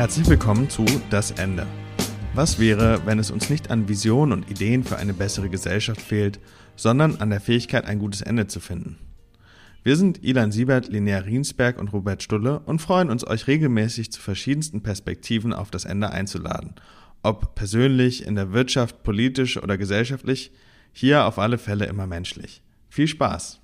Herzlich willkommen zu Das Ende. Was wäre, wenn es uns nicht an Visionen und Ideen für eine bessere Gesellschaft fehlt, sondern an der Fähigkeit, ein gutes Ende zu finden? Wir sind Ilan Siebert, Linnea Riensberg und Robert Stulle und freuen uns, euch regelmäßig zu verschiedensten Perspektiven auf das Ende einzuladen. Ob persönlich, in der Wirtschaft, politisch oder gesellschaftlich, hier auf alle Fälle immer menschlich. Viel Spaß!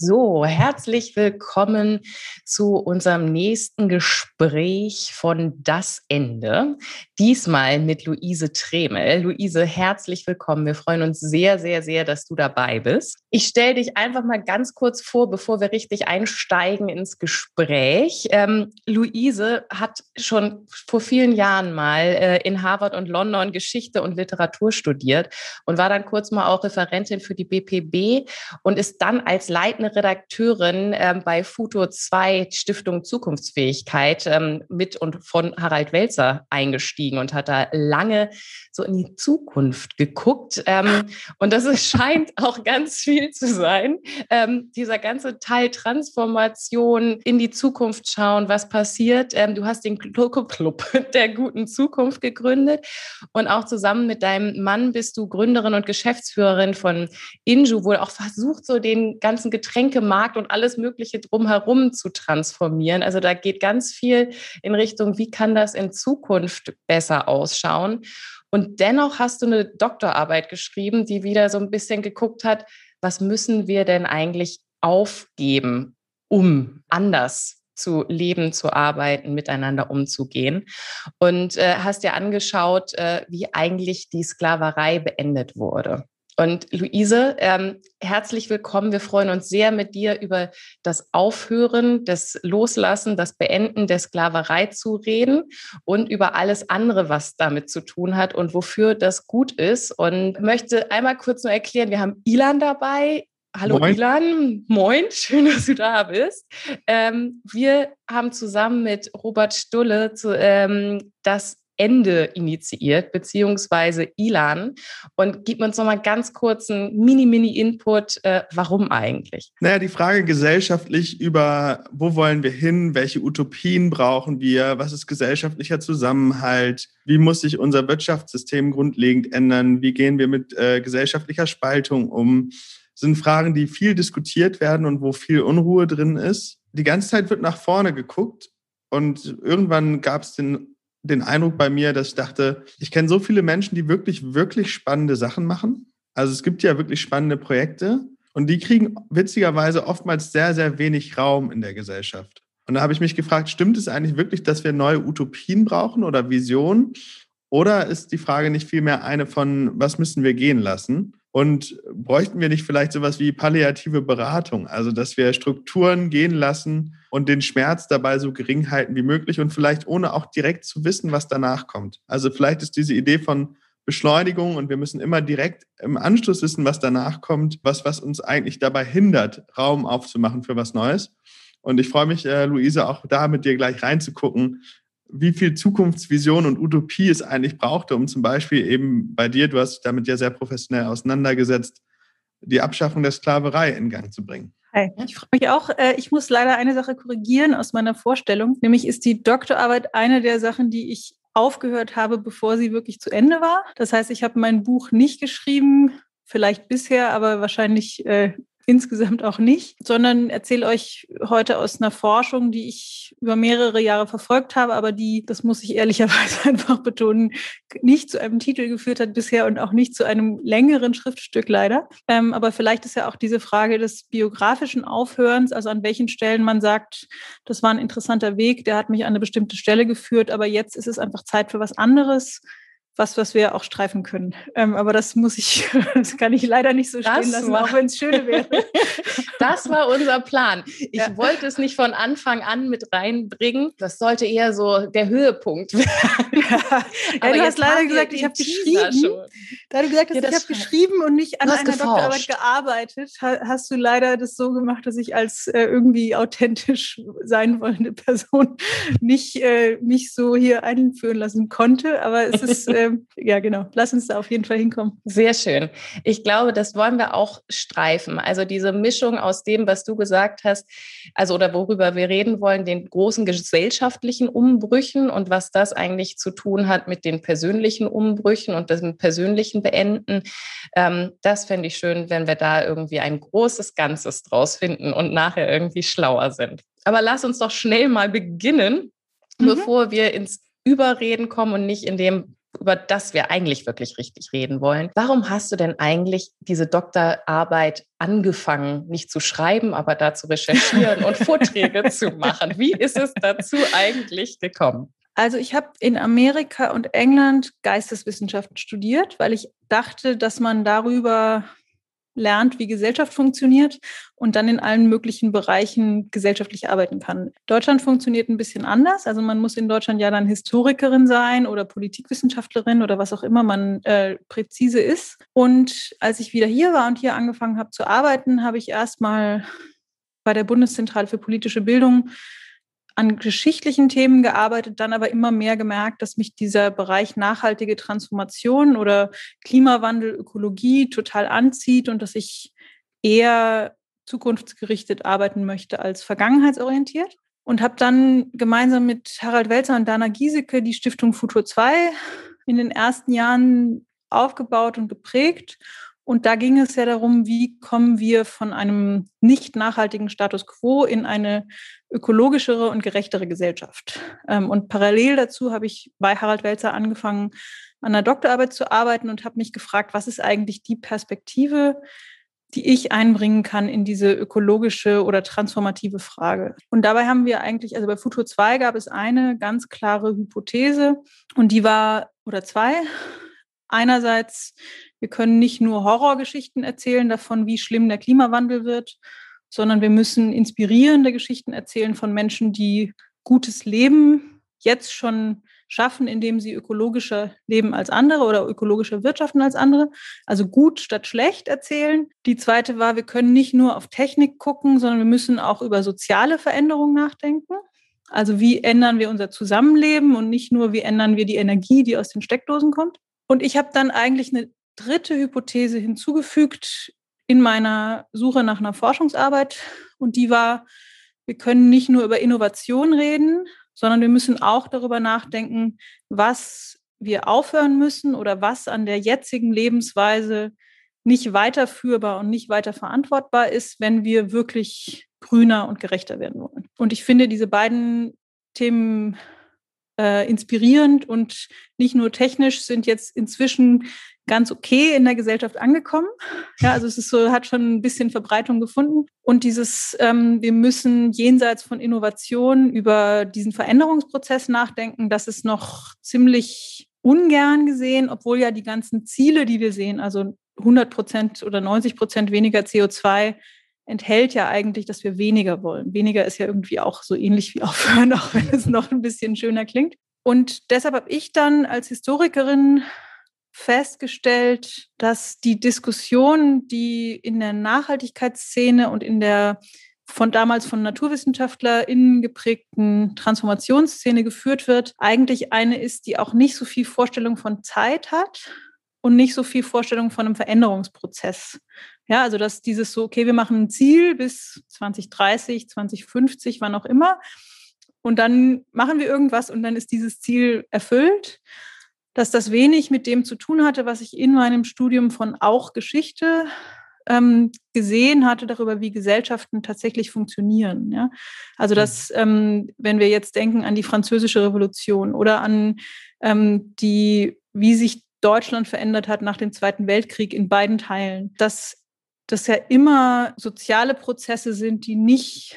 So, herzlich willkommen zu unserem nächsten Gespräch von Das Ende. Diesmal mit Luise Tremel. Luise, herzlich willkommen. Wir freuen uns sehr, sehr, sehr, dass du dabei bist. Ich stelle dich einfach mal ganz kurz vor, bevor wir richtig einsteigen ins Gespräch. Ähm, Luise hat schon vor vielen Jahren mal äh, in Harvard und London Geschichte und Literatur studiert und war dann kurz mal auch Referentin für die BPB und ist dann als leitende Redakteurin ähm, bei Futo 2 Stiftung Zukunftsfähigkeit ähm, mit und von Harald Welzer eingestiegen und hat da lange so in die Zukunft geguckt. Ähm, und das ist, scheint auch ganz viel zu sein. Ähm, dieser ganze Teil Transformation in die Zukunft schauen, was passiert. Ähm, du hast den Club der guten Zukunft gegründet und auch zusammen mit deinem Mann bist du Gründerin und Geschäftsführerin von Inju, wohl auch versucht, so den ganzen Getränk Getränkemarkt und alles Mögliche drumherum zu transformieren. Also da geht ganz viel in Richtung, wie kann das in Zukunft besser ausschauen? Und dennoch hast du eine Doktorarbeit geschrieben, die wieder so ein bisschen geguckt hat, was müssen wir denn eigentlich aufgeben, um anders zu leben, zu arbeiten, miteinander umzugehen. Und äh, hast dir angeschaut, äh, wie eigentlich die Sklaverei beendet wurde. Und Luise, ähm, herzlich willkommen. Wir freuen uns sehr, mit dir über das Aufhören, das Loslassen, das Beenden der Sklaverei zu reden und über alles andere, was damit zu tun hat und wofür das gut ist. Und möchte einmal kurz nur erklären, wir haben Ilan dabei. Hallo Moin. Ilan, moin, schön, dass du da bist. Ähm, wir haben zusammen mit Robert Stulle zu, ähm, das Ende initiiert, beziehungsweise Ilan. Und gib uns noch mal ganz kurz einen Mini-Mini-Input. Äh, warum eigentlich? Naja, die Frage gesellschaftlich über, wo wollen wir hin? Welche Utopien brauchen wir? Was ist gesellschaftlicher Zusammenhalt? Wie muss sich unser Wirtschaftssystem grundlegend ändern? Wie gehen wir mit äh, gesellschaftlicher Spaltung um? Sind Fragen, die viel diskutiert werden und wo viel Unruhe drin ist. Die ganze Zeit wird nach vorne geguckt und irgendwann gab es den den Eindruck bei mir, dass ich dachte, ich kenne so viele Menschen, die wirklich, wirklich spannende Sachen machen. Also es gibt ja wirklich spannende Projekte und die kriegen witzigerweise oftmals sehr, sehr wenig Raum in der Gesellschaft. Und da habe ich mich gefragt, stimmt es eigentlich wirklich, dass wir neue Utopien brauchen oder Visionen? Oder ist die Frage nicht vielmehr eine von, was müssen wir gehen lassen? Und bräuchten wir nicht vielleicht sowas wie palliative Beratung, also dass wir Strukturen gehen lassen und den Schmerz dabei so gering halten wie möglich und vielleicht ohne auch direkt zu wissen, was danach kommt. Also vielleicht ist diese Idee von Beschleunigung und wir müssen immer direkt im Anschluss wissen, was danach kommt, was, was uns eigentlich dabei hindert, Raum aufzumachen für was Neues. Und ich freue mich, äh, Luise, auch da mit dir gleich reinzugucken, wie viel Zukunftsvision und Utopie es eigentlich brauchte, um zum Beispiel eben bei dir, du hast dich damit ja sehr professionell auseinandergesetzt, die Abschaffung der Sklaverei in Gang zu bringen. Hi, ich freue mich auch. Äh, ich muss leider eine Sache korrigieren aus meiner Vorstellung. Nämlich ist die Doktorarbeit eine der Sachen, die ich aufgehört habe, bevor sie wirklich zu Ende war. Das heißt, ich habe mein Buch nicht geschrieben, vielleicht bisher, aber wahrscheinlich äh, insgesamt auch nicht, sondern erzähle euch heute aus einer Forschung, die ich über mehrere Jahre verfolgt habe, aber die, das muss ich ehrlicherweise einfach betonen, nicht zu einem Titel geführt hat bisher und auch nicht zu einem längeren Schriftstück leider. Ähm, aber vielleicht ist ja auch diese Frage des biografischen Aufhörens, also an welchen Stellen man sagt, das war ein interessanter Weg, der hat mich an eine bestimmte Stelle geführt, aber jetzt ist es einfach Zeit für was anderes was, was wir auch streifen können. Ähm, aber das muss ich, das kann ich leider nicht so das stehen lassen, war, auch wenn es schön wäre. das war unser Plan. Ich ja. wollte es nicht von Anfang an mit reinbringen. Das sollte eher so der Höhepunkt werden. Ja, ja du hast leider gesagt, ich habe geschrieben. Da du gesagt hast, ich habe geschrieben und nicht an einer geforscht. Doktorarbeit gearbeitet, hast du leider das so gemacht, dass ich als äh, irgendwie authentisch sein wollende Person nicht äh, mich so hier einführen lassen konnte. Aber es ist äh, äh, ja, genau, lass uns da auf jeden Fall hinkommen. Sehr schön. Ich glaube, das wollen wir auch streifen. Also diese Mischung aus dem, was du gesagt hast, also oder worüber wir reden wollen, den großen gesellschaftlichen Umbrüchen und was das eigentlich zu tun hat mit den persönlichen Umbrüchen und dem persönlichen Beenden. Ähm, das fände ich schön, wenn wir da irgendwie ein großes Ganzes draus finden und nachher irgendwie schlauer sind. Aber lass uns doch schnell mal beginnen, mhm. bevor wir ins Überreden kommen und nicht in dem, über das wir eigentlich wirklich richtig reden wollen. Warum hast du denn eigentlich diese Doktorarbeit angefangen, nicht zu schreiben, aber da zu recherchieren und Vorträge zu machen? Wie ist es dazu eigentlich gekommen? Also ich habe in Amerika und England Geisteswissenschaften studiert, weil ich dachte, dass man darüber lernt, wie Gesellschaft funktioniert und dann in allen möglichen Bereichen gesellschaftlich arbeiten kann. Deutschland funktioniert ein bisschen anders. Also man muss in Deutschland ja dann Historikerin sein oder Politikwissenschaftlerin oder was auch immer man äh, präzise ist. Und als ich wieder hier war und hier angefangen habe zu arbeiten, habe ich erstmal bei der Bundeszentrale für politische Bildung an geschichtlichen Themen gearbeitet, dann aber immer mehr gemerkt, dass mich dieser Bereich nachhaltige Transformation oder Klimawandel, Ökologie total anzieht und dass ich eher zukunftsgerichtet arbeiten möchte als vergangenheitsorientiert. Und habe dann gemeinsam mit Harald Welzer und Dana Giesecke die Stiftung Futur 2 in den ersten Jahren aufgebaut und geprägt und da ging es ja darum, wie kommen wir von einem nicht nachhaltigen Status quo in eine ökologischere und gerechtere Gesellschaft. Ähm, und parallel dazu habe ich bei Harald Welzer angefangen, an der Doktorarbeit zu arbeiten und habe mich gefragt, was ist eigentlich die Perspektive, die ich einbringen kann in diese ökologische oder transformative Frage. Und dabei haben wir eigentlich, also bei Futur 2 gab es eine ganz klare Hypothese und die war, oder zwei, einerseits wir können nicht nur Horrorgeschichten erzählen davon, wie schlimm der Klimawandel wird, sondern wir müssen inspirierende Geschichten erzählen von Menschen, die gutes Leben jetzt schon schaffen, indem sie ökologischer leben als andere oder ökologischer wirtschaften als andere. Also gut statt schlecht erzählen. Die zweite war, wir können nicht nur auf Technik gucken, sondern wir müssen auch über soziale Veränderungen nachdenken. Also wie ändern wir unser Zusammenleben und nicht nur, wie ändern wir die Energie, die aus den Steckdosen kommt. Und ich habe dann eigentlich eine dritte Hypothese hinzugefügt in meiner Suche nach einer Forschungsarbeit. Und die war, wir können nicht nur über Innovation reden, sondern wir müssen auch darüber nachdenken, was wir aufhören müssen oder was an der jetzigen Lebensweise nicht weiterführbar und nicht weiter verantwortbar ist, wenn wir wirklich grüner und gerechter werden wollen. Und ich finde diese beiden Themen äh, inspirierend und nicht nur technisch sind jetzt inzwischen ganz okay in der Gesellschaft angekommen. Ja, also es ist so, hat schon ein bisschen Verbreitung gefunden. Und dieses, ähm, wir müssen jenseits von Innovation über diesen Veränderungsprozess nachdenken, das ist noch ziemlich ungern gesehen, obwohl ja die ganzen Ziele, die wir sehen, also 100 Prozent oder 90 Prozent weniger CO2 enthält ja eigentlich, dass wir weniger wollen. Weniger ist ja irgendwie auch so ähnlich wie aufhören, auch wenn es noch ein bisschen schöner klingt. Und deshalb habe ich dann als Historikerin festgestellt, dass die Diskussion, die in der Nachhaltigkeitsszene und in der von damals von NaturwissenschaftlerInnen geprägten Transformationsszene geführt wird, eigentlich eine ist, die auch nicht so viel Vorstellung von Zeit hat und nicht so viel Vorstellung von einem Veränderungsprozess. Ja, also dass dieses so, okay, wir machen ein Ziel bis 2030, 2050, wann auch immer. Und dann machen wir irgendwas und dann ist dieses Ziel erfüllt dass das wenig mit dem zu tun hatte, was ich in meinem Studium von auch Geschichte ähm, gesehen hatte darüber, wie Gesellschaften tatsächlich funktionieren. Ja? Also mhm. dass, ähm, wenn wir jetzt denken an die Französische Revolution oder an ähm, die, wie sich Deutschland verändert hat nach dem Zweiten Weltkrieg in beiden Teilen, dass das ja immer soziale Prozesse sind, die nicht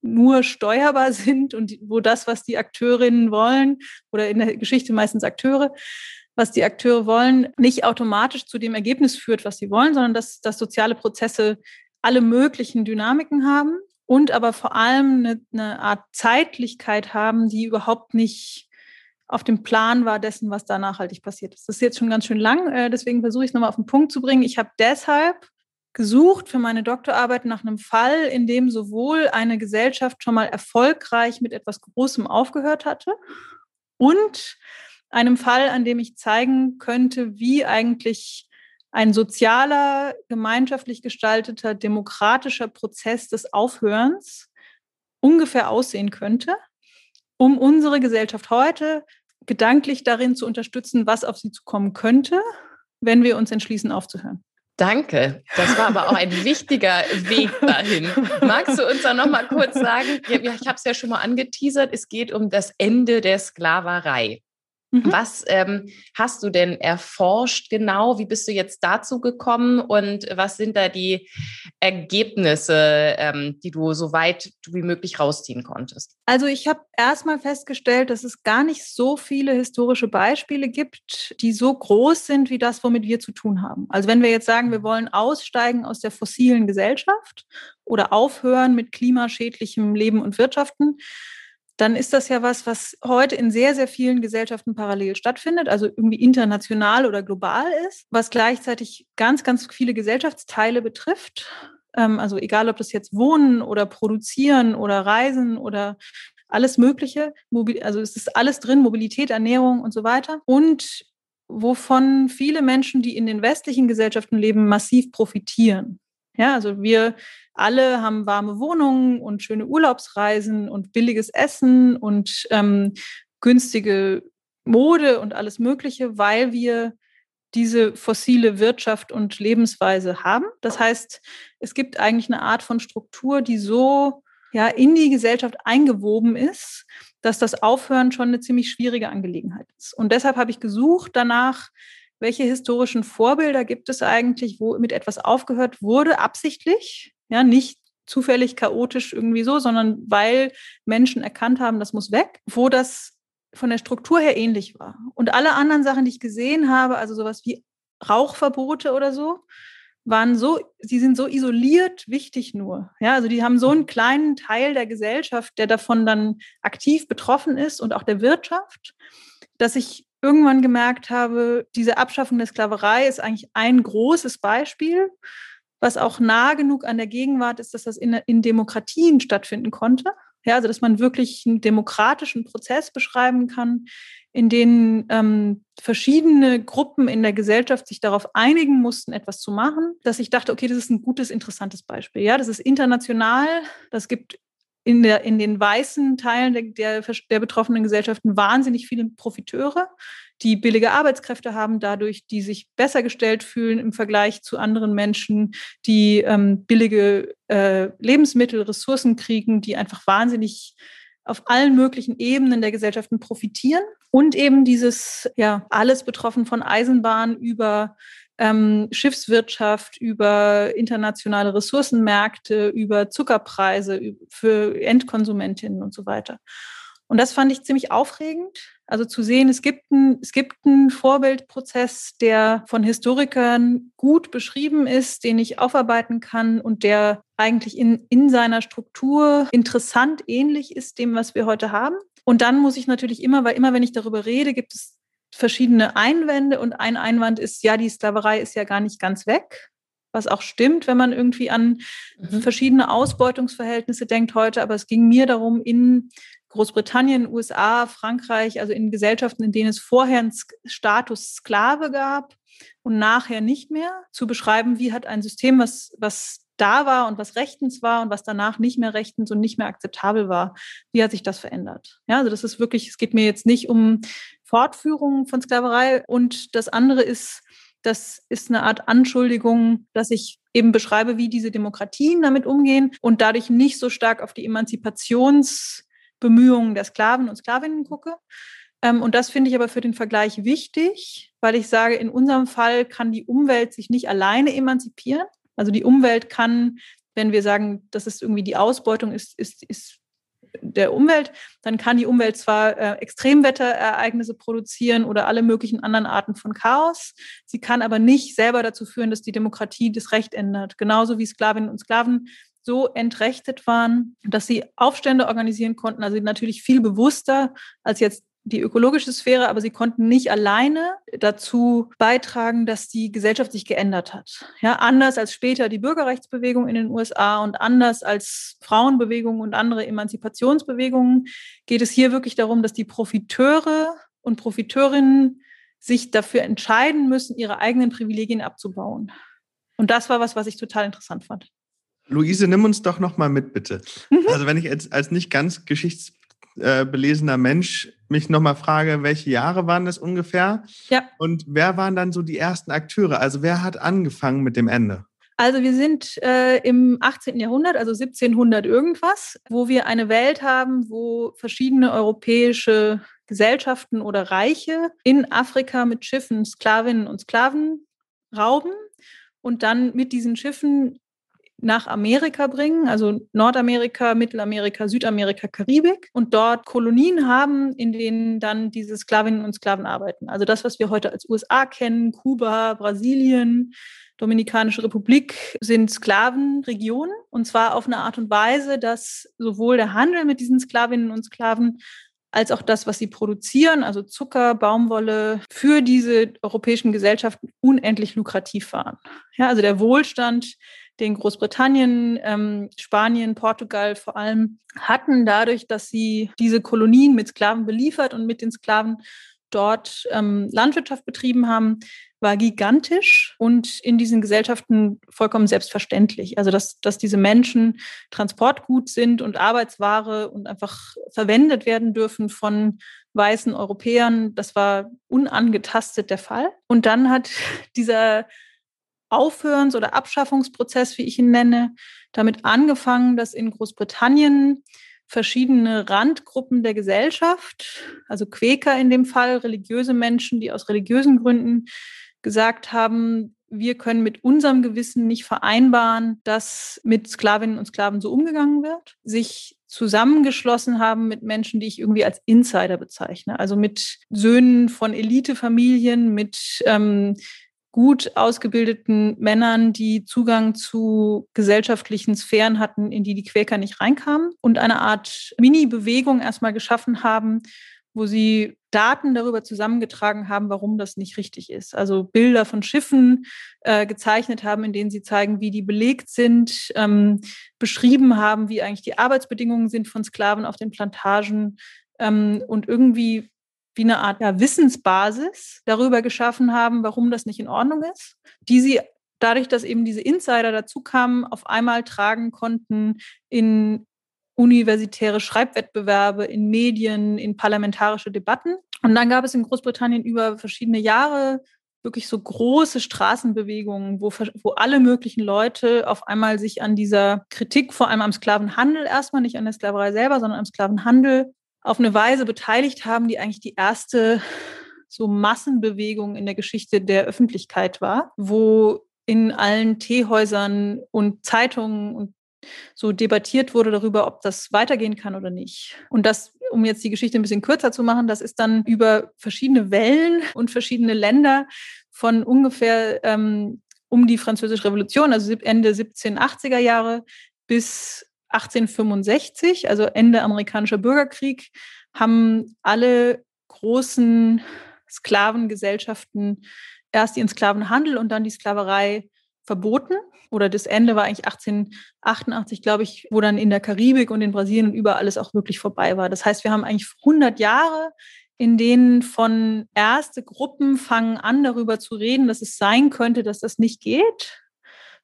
nur steuerbar sind und wo das, was die Akteurinnen wollen, oder in der Geschichte meistens Akteure, was die Akteure wollen, nicht automatisch zu dem Ergebnis führt, was sie wollen, sondern dass, dass soziale Prozesse alle möglichen Dynamiken haben und aber vor allem eine, eine Art Zeitlichkeit haben, die überhaupt nicht auf dem Plan war dessen, was da nachhaltig passiert ist. Das ist jetzt schon ganz schön lang, äh, deswegen versuche ich es nochmal auf den Punkt zu bringen. Ich habe deshalb gesucht für meine Doktorarbeit nach einem Fall, in dem sowohl eine Gesellschaft schon mal erfolgreich mit etwas Großem aufgehört hatte und einem Fall, an dem ich zeigen könnte, wie eigentlich ein sozialer, gemeinschaftlich gestalteter, demokratischer Prozess des Aufhörens ungefähr aussehen könnte, um unsere Gesellschaft heute gedanklich darin zu unterstützen, was auf sie zukommen könnte, wenn wir uns entschließen, aufzuhören. Danke. Das war aber auch ein wichtiger Weg dahin. Magst du uns da noch mal kurz sagen? ich habe es ja schon mal angeteasert. Es geht um das Ende der Sklaverei. Mhm. Was ähm, hast du denn erforscht genau? Wie bist du jetzt dazu gekommen und was sind da die Ergebnisse, ähm, die du so weit wie möglich rausziehen konntest? Also ich habe erstmal festgestellt, dass es gar nicht so viele historische Beispiele gibt, die so groß sind wie das, womit wir zu tun haben. Also wenn wir jetzt sagen, wir wollen aussteigen aus der fossilen Gesellschaft oder aufhören mit klimaschädlichem Leben und Wirtschaften, dann ist das ja was, was heute in sehr, sehr vielen Gesellschaften parallel stattfindet, also irgendwie international oder global ist, was gleichzeitig ganz, ganz viele Gesellschaftsteile betrifft. Ähm, also egal, ob das jetzt Wohnen oder Produzieren oder Reisen oder alles Mögliche, also es ist alles drin, Mobilität, Ernährung und so weiter. Und wovon viele Menschen, die in den westlichen Gesellschaften leben, massiv profitieren. Ja, also wir alle haben warme Wohnungen und schöne Urlaubsreisen und billiges Essen und ähm, günstige Mode und alles Mögliche, weil wir diese fossile Wirtschaft und Lebensweise haben. Das heißt, es gibt eigentlich eine Art von Struktur, die so ja, in die Gesellschaft eingewoben ist, dass das Aufhören schon eine ziemlich schwierige Angelegenheit ist. Und deshalb habe ich gesucht danach, welche historischen Vorbilder gibt es eigentlich, wo mit etwas aufgehört wurde, absichtlich, ja, nicht zufällig chaotisch irgendwie so, sondern weil Menschen erkannt haben, das muss weg, wo das von der Struktur her ähnlich war. Und alle anderen Sachen, die ich gesehen habe, also sowas wie Rauchverbote oder so, waren so, sie sind so isoliert wichtig nur. Ja, also die haben so einen kleinen Teil der Gesellschaft, der davon dann aktiv betroffen ist und auch der Wirtschaft, dass ich irgendwann gemerkt habe, diese Abschaffung der Sklaverei ist eigentlich ein großes Beispiel, was auch nah genug an der Gegenwart ist, dass das in, in Demokratien stattfinden konnte. Ja, also dass man wirklich einen demokratischen Prozess beschreiben kann, in denen ähm, verschiedene Gruppen in der Gesellschaft sich darauf einigen mussten, etwas zu machen, dass ich dachte, okay, das ist ein gutes, interessantes Beispiel. Ja, das ist international, das gibt in, der, in den weißen Teilen der, der, der betroffenen Gesellschaften wahnsinnig viele Profiteure, die billige Arbeitskräfte haben, dadurch, die sich besser gestellt fühlen im Vergleich zu anderen Menschen, die ähm, billige äh, Lebensmittel, Ressourcen kriegen, die einfach wahnsinnig auf allen möglichen Ebenen der Gesellschaften profitieren. Und eben dieses, ja, alles betroffen von Eisenbahn über ähm, Schiffswirtschaft, über internationale Ressourcenmärkte, über Zuckerpreise für Endkonsumentinnen und so weiter. Und das fand ich ziemlich aufregend. Also zu sehen, es gibt, ein, es gibt einen Vorbildprozess, der von Historikern gut beschrieben ist, den ich aufarbeiten kann und der eigentlich in, in seiner Struktur interessant ähnlich ist dem, was wir heute haben. Und dann muss ich natürlich immer, weil immer wenn ich darüber rede, gibt es verschiedene Einwände und ein Einwand ist, ja, die Sklaverei ist ja gar nicht ganz weg, was auch stimmt, wenn man irgendwie an mhm. verschiedene Ausbeutungsverhältnisse denkt heute. Aber es ging mir darum, in Großbritannien, USA, Frankreich, also in Gesellschaften, in denen es vorher einen Status Sklave gab und nachher nicht mehr, zu beschreiben, wie hat ein System, was, was da war und was rechtens war und was danach nicht mehr rechtens und nicht mehr akzeptabel war. Wie hat sich das verändert? Ja, also das ist wirklich, es geht mir jetzt nicht um Fortführung von Sklaverei und das andere ist, das ist eine Art Anschuldigung, dass ich eben beschreibe, wie diese Demokratien damit umgehen und dadurch nicht so stark auf die Emanzipationsbemühungen der Sklaven und Sklavinnen gucke. Ähm, und das finde ich aber für den Vergleich wichtig, weil ich sage, in unserem Fall kann die Umwelt sich nicht alleine emanzipieren. Also die Umwelt kann, wenn wir sagen, das ist irgendwie die Ausbeutung ist, ist, ist der Umwelt, dann kann die Umwelt zwar äh, Extremwetterereignisse produzieren oder alle möglichen anderen Arten von Chaos, sie kann aber nicht selber dazu führen, dass die Demokratie das Recht ändert. Genauso wie Sklavinnen und Sklaven so entrechtet waren, dass sie Aufstände organisieren konnten, also natürlich viel bewusster als jetzt die ökologische Sphäre, aber sie konnten nicht alleine dazu beitragen, dass die Gesellschaft sich geändert hat. Ja, anders als später die Bürgerrechtsbewegung in den USA und anders als Frauenbewegungen und andere Emanzipationsbewegungen geht es hier wirklich darum, dass die Profiteure und Profiteurinnen sich dafür entscheiden müssen, ihre eigenen Privilegien abzubauen. Und das war was, was ich total interessant fand. Luise, nimm uns doch noch mal mit, bitte. Mhm. Also wenn ich jetzt als nicht ganz geschichtsbelesener Mensch mich noch mal frage, welche Jahre waren das ungefähr? Ja. Und wer waren dann so die ersten Akteure? Also wer hat angefangen mit dem Ende? Also wir sind äh, im 18. Jahrhundert, also 1700 irgendwas, wo wir eine Welt haben, wo verschiedene europäische Gesellschaften oder Reiche in Afrika mit Schiffen Sklavinnen und Sklaven rauben und dann mit diesen Schiffen nach Amerika bringen, also Nordamerika, Mittelamerika, Südamerika, Karibik und dort Kolonien haben, in denen dann diese Sklavinnen und Sklaven arbeiten. Also das, was wir heute als USA kennen, Kuba, Brasilien, Dominikanische Republik sind Sklavenregionen und zwar auf eine Art und Weise, dass sowohl der Handel mit diesen Sklavinnen und Sklaven als auch das, was sie produzieren, also Zucker, Baumwolle, für diese europäischen Gesellschaften unendlich lukrativ waren. Ja, also der Wohlstand, den Großbritannien, ähm, Spanien, Portugal vor allem hatten, dadurch, dass sie diese Kolonien mit Sklaven beliefert und mit den Sklaven dort ähm, Landwirtschaft betrieben haben, war gigantisch und in diesen Gesellschaften vollkommen selbstverständlich. Also, dass, dass diese Menschen Transportgut sind und Arbeitsware und einfach verwendet werden dürfen von weißen Europäern, das war unangetastet der Fall. Und dann hat dieser Aufhörens- oder Abschaffungsprozess, wie ich ihn nenne, damit angefangen, dass in Großbritannien verschiedene Randgruppen der Gesellschaft, also Quäker in dem Fall, religiöse Menschen, die aus religiösen Gründen gesagt haben, wir können mit unserem Gewissen nicht vereinbaren, dass mit Sklavinnen und Sklaven so umgegangen wird, sich zusammengeschlossen haben mit Menschen, die ich irgendwie als Insider bezeichne, also mit Söhnen von Elitefamilien, mit ähm, gut ausgebildeten Männern, die Zugang zu gesellschaftlichen Sphären hatten, in die die Quäker nicht reinkamen und eine Art Mini-Bewegung erstmal geschaffen haben, wo sie Daten darüber zusammengetragen haben, warum das nicht richtig ist. Also Bilder von Schiffen äh, gezeichnet haben, in denen sie zeigen, wie die belegt sind, ähm, beschrieben haben, wie eigentlich die Arbeitsbedingungen sind von Sklaven auf den Plantagen ähm, und irgendwie wie eine Art ja, Wissensbasis darüber geschaffen haben, warum das nicht in Ordnung ist, die sie dadurch, dass eben diese Insider dazu kamen, auf einmal tragen konnten in universitäre Schreibwettbewerbe, in Medien, in parlamentarische Debatten. Und dann gab es in Großbritannien über verschiedene Jahre wirklich so große Straßenbewegungen, wo, wo alle möglichen Leute auf einmal sich an dieser Kritik, vor allem am Sklavenhandel erstmal, nicht an der Sklaverei selber, sondern am Sklavenhandel, auf eine Weise beteiligt haben, die eigentlich die erste so Massenbewegung in der Geschichte der Öffentlichkeit war, wo in allen Teehäusern und Zeitungen und so debattiert wurde darüber, ob das weitergehen kann oder nicht. Und das, um jetzt die Geschichte ein bisschen kürzer zu machen, das ist dann über verschiedene Wellen und verschiedene Länder von ungefähr ähm, um die Französische Revolution, also Ende 1780er Jahre bis 1865, also Ende amerikanischer Bürgerkrieg, haben alle großen Sklavengesellschaften erst ihren Sklavenhandel und dann die Sklaverei verboten. Oder das Ende war eigentlich 1888, glaube ich, wo dann in der Karibik und in Brasilien und überall alles auch wirklich vorbei war. Das heißt, wir haben eigentlich 100 Jahre, in denen von erste Gruppen fangen an, darüber zu reden, dass es sein könnte, dass das nicht geht,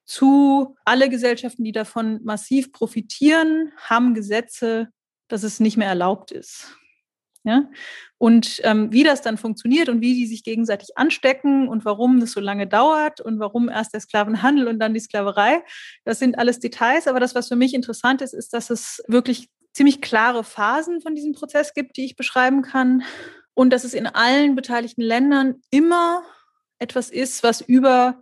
zu alle Gesellschaften, die davon massiv profitieren, haben Gesetze, dass es nicht mehr erlaubt ist. Ja? Und ähm, wie das dann funktioniert und wie die sich gegenseitig anstecken und warum das so lange dauert und warum erst der Sklavenhandel und dann die Sklaverei, das sind alles Details. Aber das, was für mich interessant ist, ist, dass es wirklich ziemlich klare Phasen von diesem Prozess gibt, die ich beschreiben kann. Und dass es in allen beteiligten Ländern immer etwas ist, was über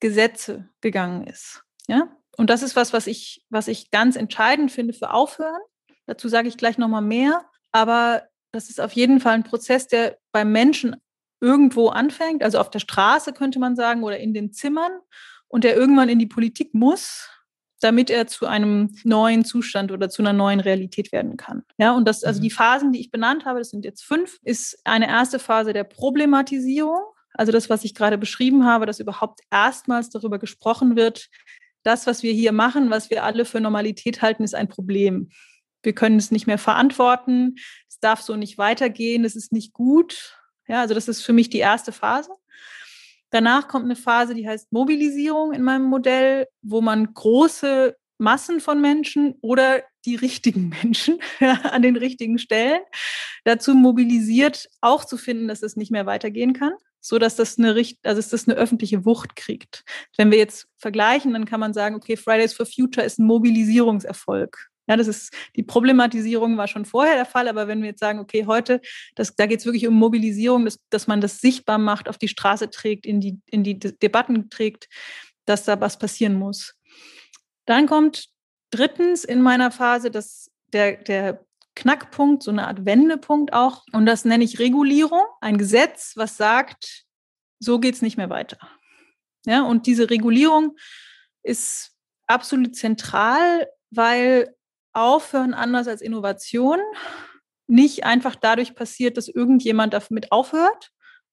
Gesetze gegangen ist. Ja? Und das ist was, was ich, was ich ganz entscheidend finde für Aufhören. Dazu sage ich gleich nochmal mehr. Aber das ist auf jeden Fall ein Prozess, der beim Menschen irgendwo anfängt, also auf der Straße könnte man sagen oder in den Zimmern und der irgendwann in die Politik muss, damit er zu einem neuen Zustand oder zu einer neuen Realität werden kann. Ja, und das, also die mhm. Phasen, die ich benannt habe, das sind jetzt fünf, ist eine erste Phase der Problematisierung. Also das, was ich gerade beschrieben habe, dass überhaupt erstmals darüber gesprochen wird, das, was wir hier machen, was wir alle für Normalität halten, ist ein Problem. Wir können es nicht mehr verantworten. Es darf so nicht weitergehen, es ist nicht gut. Ja, also das ist für mich die erste Phase. Danach kommt eine Phase, die heißt Mobilisierung in meinem Modell, wo man große Massen von Menschen oder die richtigen Menschen an den richtigen Stellen dazu mobilisiert, auch zu finden, dass es nicht mehr weitergehen kann, so dass das eine also dass das eine öffentliche Wucht kriegt. Wenn wir jetzt vergleichen, dann kann man sagen, okay, Fridays for Future ist ein Mobilisierungserfolg. Ja, das ist die Problematisierung war schon vorher der Fall, aber wenn wir jetzt sagen, okay, heute, das, da geht es wirklich um Mobilisierung, dass, dass man das sichtbar macht, auf die Straße trägt, in die, in die Debatten trägt, dass da was passieren muss. Dann kommt drittens in meiner Phase das, der, der Knackpunkt, so eine Art Wendepunkt auch. Und das nenne ich Regulierung. Ein Gesetz, was sagt, so geht es nicht mehr weiter. Ja, und diese Regulierung ist absolut zentral, weil Aufhören anders als Innovation nicht einfach dadurch passiert, dass irgendjemand damit aufhört,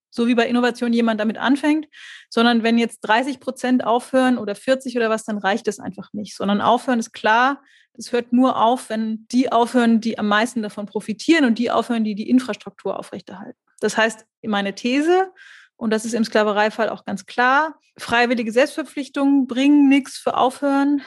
so wie bei Innovation jemand damit anfängt, sondern wenn jetzt 30 Prozent aufhören oder 40 oder was, dann reicht es einfach nicht, sondern aufhören ist klar, das hört nur auf, wenn die aufhören, die am meisten davon profitieren und die aufhören, die die Infrastruktur aufrechterhalten. Das heißt, meine These, und das ist im Sklavereifall auch ganz klar, freiwillige Selbstverpflichtungen bringen nichts für Aufhören,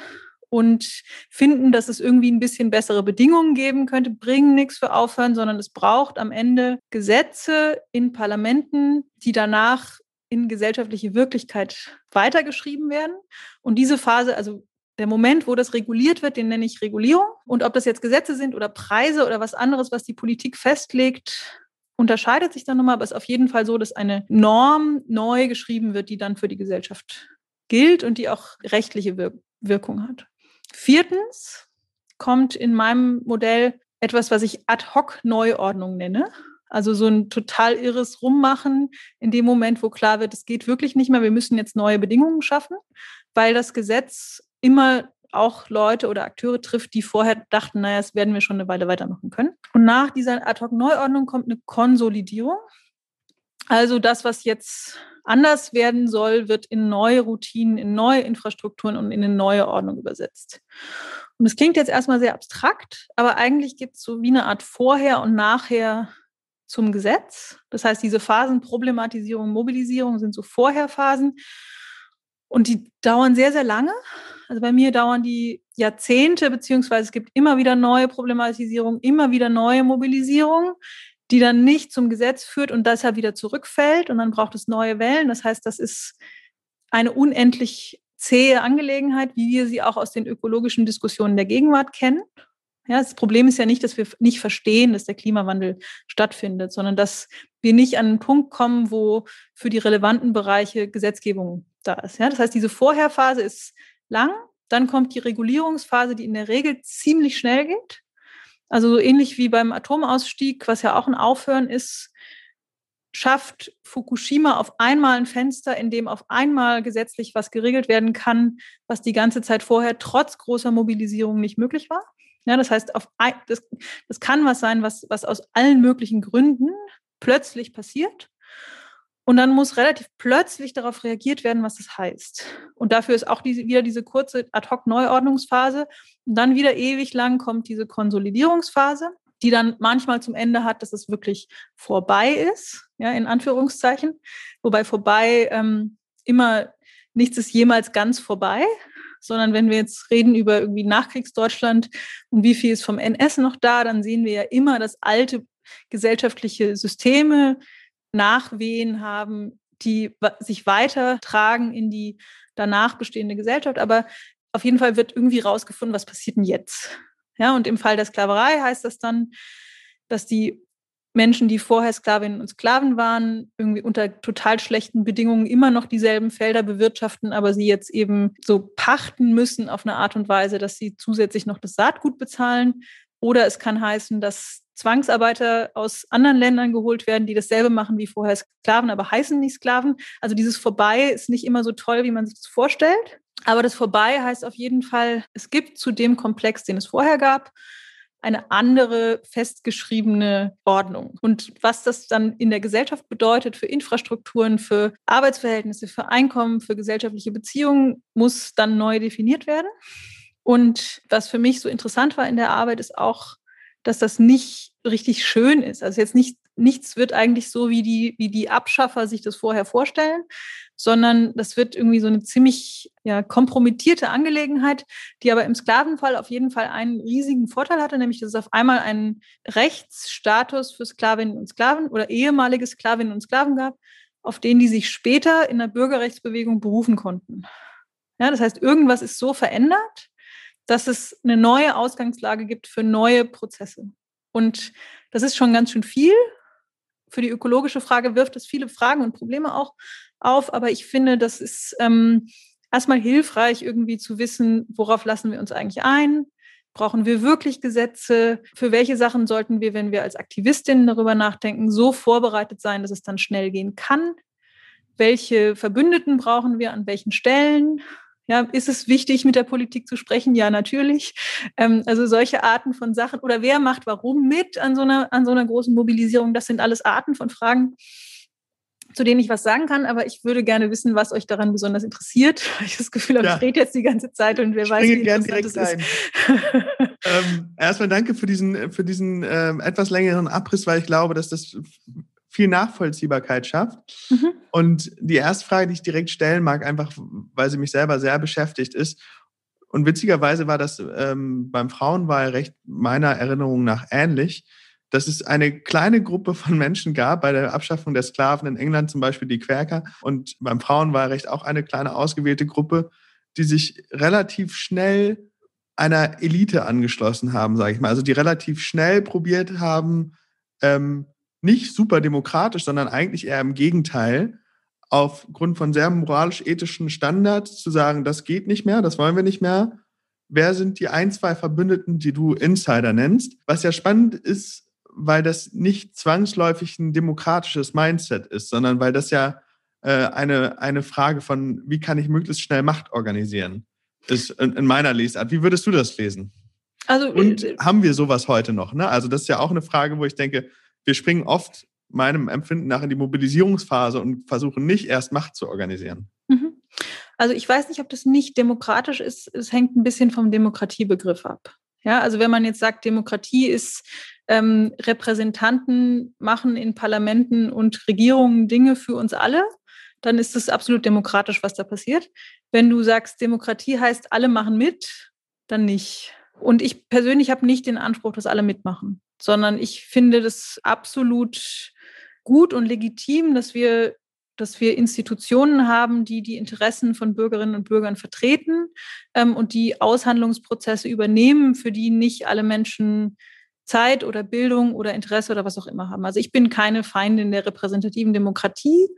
und finden, dass es irgendwie ein bisschen bessere Bedingungen geben könnte, bringen nichts für aufhören, sondern es braucht am Ende Gesetze in Parlamenten, die danach in gesellschaftliche Wirklichkeit weitergeschrieben werden. Und diese Phase, also der Moment, wo das reguliert wird, den nenne ich Regulierung. Und ob das jetzt Gesetze sind oder Preise oder was anderes, was die Politik festlegt, unterscheidet sich dann nochmal, aber es ist auf jeden Fall so, dass eine Norm neu geschrieben wird, die dann für die Gesellschaft gilt und die auch rechtliche Wirkung hat. Viertens kommt in meinem Modell etwas, was ich Ad-Hoc-Neuordnung nenne. Also so ein total irres Rummachen in dem Moment, wo klar wird, es geht wirklich nicht mehr, wir müssen jetzt neue Bedingungen schaffen, weil das Gesetz immer auch Leute oder Akteure trifft, die vorher dachten, naja, das werden wir schon eine Weile weitermachen können. Und nach dieser Ad-Hoc-Neuordnung kommt eine Konsolidierung. Also das, was jetzt anders werden soll, wird in neue Routinen, in neue Infrastrukturen und in eine neue Ordnung übersetzt. Und es klingt jetzt erstmal sehr abstrakt, aber eigentlich gibt es so wie eine Art Vorher und Nachher zum Gesetz. Das heißt, diese Phasen Problematisierung, Mobilisierung sind so Vorherphasen und die dauern sehr, sehr lange. Also bei mir dauern die Jahrzehnte, beziehungsweise es gibt immer wieder neue Problematisierung, immer wieder neue Mobilisierung, die dann nicht zum Gesetz führt und deshalb wieder zurückfällt und dann braucht es neue Wellen. Das heißt, das ist eine unendlich zähe Angelegenheit, wie wir sie auch aus den ökologischen Diskussionen der Gegenwart kennen. Ja, das Problem ist ja nicht, dass wir nicht verstehen, dass der Klimawandel stattfindet, sondern dass wir nicht an einen Punkt kommen, wo für die relevanten Bereiche Gesetzgebung da ist. Ja, das heißt, diese Vorherphase ist lang, dann kommt die Regulierungsphase, die in der Regel ziemlich schnell geht. Also so ähnlich wie beim Atomausstieg, was ja auch ein Aufhören ist, schafft Fukushima auf einmal ein Fenster, in dem auf einmal gesetzlich was geregelt werden kann, was die ganze Zeit vorher trotz großer Mobilisierung nicht möglich war. Ja, das heißt, auf das, das kann was sein, was, was aus allen möglichen Gründen plötzlich passiert. Und dann muss relativ plötzlich darauf reagiert werden, was das heißt. Und dafür ist auch diese, wieder diese kurze Ad-Hoc-Neuordnungsphase. Und dann wieder ewig lang kommt diese Konsolidierungsphase, die dann manchmal zum Ende hat, dass es wirklich vorbei ist, ja, in Anführungszeichen. Wobei vorbei ähm, immer nichts ist jemals ganz vorbei, sondern wenn wir jetzt reden über irgendwie Nachkriegsdeutschland und wie viel ist vom NS noch da, dann sehen wir ja immer, dass alte gesellschaftliche Systeme Nachwehen haben, die sich weitertragen in die danach bestehende Gesellschaft. Aber auf jeden Fall wird irgendwie rausgefunden, was passiert denn jetzt. Ja, und im Fall der Sklaverei heißt das dann, dass die Menschen, die vorher Sklavinnen und Sklaven waren, irgendwie unter total schlechten Bedingungen immer noch dieselben Felder bewirtschaften, aber sie jetzt eben so pachten müssen auf eine Art und Weise, dass sie zusätzlich noch das Saatgut bezahlen. Oder es kann heißen, dass Zwangsarbeiter aus anderen Ländern geholt werden, die dasselbe machen wie vorher Sklaven, aber heißen nicht Sklaven. Also dieses Vorbei ist nicht immer so toll, wie man sich das vorstellt. Aber das Vorbei heißt auf jeden Fall, es gibt zu dem Komplex, den es vorher gab, eine andere festgeschriebene Ordnung. Und was das dann in der Gesellschaft bedeutet für Infrastrukturen, für Arbeitsverhältnisse, für Einkommen, für gesellschaftliche Beziehungen, muss dann neu definiert werden. Und was für mich so interessant war in der Arbeit, ist auch dass das nicht richtig schön ist. Also jetzt nicht, nichts wird eigentlich so, wie die, wie die Abschaffer sich das vorher vorstellen, sondern das wird irgendwie so eine ziemlich ja, kompromittierte Angelegenheit, die aber im Sklavenfall auf jeden Fall einen riesigen Vorteil hatte, nämlich dass es auf einmal einen Rechtsstatus für Sklavinnen und Sklaven oder ehemalige Sklavinnen und Sklaven gab, auf den die sich später in der Bürgerrechtsbewegung berufen konnten. Ja, das heißt, irgendwas ist so verändert, dass es eine neue Ausgangslage gibt für neue Prozesse. Und das ist schon ganz schön viel. Für die ökologische Frage wirft es viele Fragen und Probleme auch auf, aber ich finde, das ist ähm, erstmal hilfreich, irgendwie zu wissen, worauf lassen wir uns eigentlich ein, Brauchen wir wirklich Gesetze? Für welche Sachen sollten wir, wenn wir als Aktivistinnen darüber nachdenken, so vorbereitet sein, dass es dann schnell gehen kann? Welche Verbündeten brauchen wir an welchen Stellen? Ja, ist es wichtig, mit der Politik zu sprechen? Ja, natürlich. Ähm, also solche Arten von Sachen. Oder wer macht warum mit an so einer, an so einer großen Mobilisierung? Das sind alles Arten von Fragen, zu denen ich was sagen kann, aber ich würde gerne wissen, was euch daran besonders interessiert. Ich das Gefühl habe, ja. ich rede jetzt die ganze Zeit und wer ich weiß, wie direkt das ist. ähm, erstmal danke für diesen, für diesen ähm, etwas längeren Abriss, weil ich glaube, dass das viel Nachvollziehbarkeit schafft. Mhm. Und die erste Frage, die ich direkt stellen mag, einfach weil sie mich selber sehr beschäftigt ist, und witzigerweise war das ähm, beim Frauenwahlrecht meiner Erinnerung nach ähnlich dass es eine kleine Gruppe von Menschen gab, bei der Abschaffung der Sklaven in England zum Beispiel die Quäker und beim Frauenwahlrecht auch eine kleine ausgewählte Gruppe, die sich relativ schnell einer Elite angeschlossen haben, sage ich mal. Also die relativ schnell probiert haben, ähm, nicht super demokratisch, sondern eigentlich eher im Gegenteil, aufgrund von sehr moralisch-ethischen Standards zu sagen, das geht nicht mehr, das wollen wir nicht mehr. Wer sind die ein, zwei Verbündeten, die du Insider nennst? Was ja spannend ist, weil das nicht zwangsläufig ein demokratisches Mindset ist, sondern weil das ja äh, eine, eine Frage von, wie kann ich möglichst schnell Macht organisieren, ist in, in meiner Lesart. Wie würdest du das lesen? Also, Und äh, haben wir sowas heute noch? Ne? Also das ist ja auch eine Frage, wo ich denke, wir springen oft meinem Empfinden nach in die Mobilisierungsphase und versuchen nicht erst Macht zu organisieren. Mhm. Also ich weiß nicht, ob das nicht demokratisch ist. Es hängt ein bisschen vom Demokratiebegriff ab. Ja, also wenn man jetzt sagt, Demokratie ist ähm, Repräsentanten machen in Parlamenten und Regierungen Dinge für uns alle, dann ist es absolut demokratisch, was da passiert. Wenn du sagst, Demokratie heißt, alle machen mit, dann nicht. Und ich persönlich habe nicht den Anspruch, dass alle mitmachen, sondern ich finde das absolut gut und legitim, dass wir, dass wir Institutionen haben, die die Interessen von Bürgerinnen und Bürgern vertreten ähm, und die Aushandlungsprozesse übernehmen, für die nicht alle Menschen Zeit oder Bildung oder Interesse oder was auch immer haben. Also ich bin keine Feindin der repräsentativen Demokratie.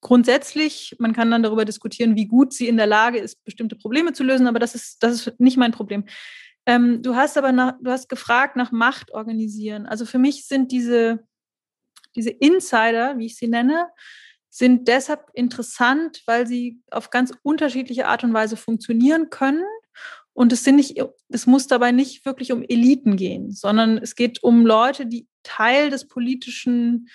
Grundsätzlich, man kann dann darüber diskutieren, wie gut sie in der Lage ist, bestimmte Probleme zu lösen, aber das ist, das ist nicht mein Problem. Ähm, du hast aber nach, du hast gefragt nach Macht organisieren. Also für mich sind diese, diese Insider, wie ich sie nenne, sind deshalb interessant, weil sie auf ganz unterschiedliche Art und Weise funktionieren können und es sind nicht, es muss dabei nicht wirklich um Eliten gehen, sondern es geht um Leute, die Teil des politischen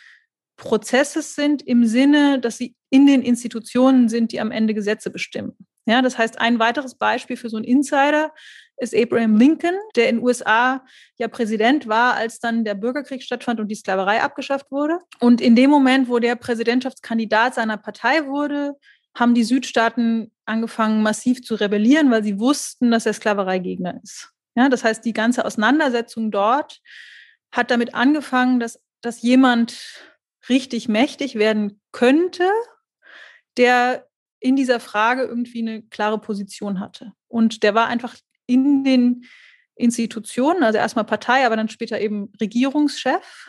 Prozesses sind, im Sinne, dass sie in den Institutionen sind, die am Ende Gesetze bestimmen. Ja, das heißt, ein weiteres Beispiel für so einen Insider ist Abraham Lincoln, der in den USA ja Präsident war, als dann der Bürgerkrieg stattfand und die Sklaverei abgeschafft wurde. Und in dem Moment, wo der Präsidentschaftskandidat seiner Partei wurde, haben die Südstaaten angefangen, massiv zu rebellieren, weil sie wussten, dass er Sklavereigegner ist. Ja, das heißt, die ganze Auseinandersetzung dort hat damit angefangen, dass, dass jemand richtig mächtig werden könnte, der in dieser Frage irgendwie eine klare Position hatte. Und der war einfach in den Institutionen, also erstmal Partei, aber dann später eben Regierungschef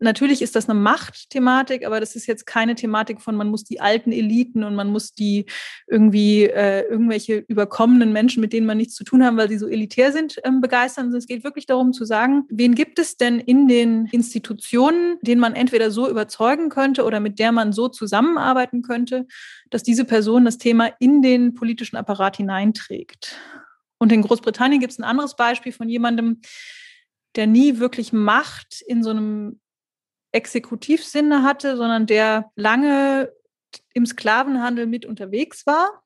Natürlich ist das eine Machtthematik, aber das ist jetzt keine Thematik von, man muss die alten Eliten und man muss die irgendwie äh, irgendwelche überkommenen Menschen, mit denen man nichts zu tun haben, weil sie so elitär sind, ähm, begeistern. Es geht wirklich darum zu sagen, wen gibt es denn in den Institutionen, denen man entweder so überzeugen könnte oder mit der man so zusammenarbeiten könnte, dass diese Person das Thema in den politischen Apparat hineinträgt. Und in Großbritannien gibt es ein anderes Beispiel von jemandem, der nie wirklich Macht in so einem Exekutivsinne hatte, sondern der lange im Sklavenhandel mit unterwegs war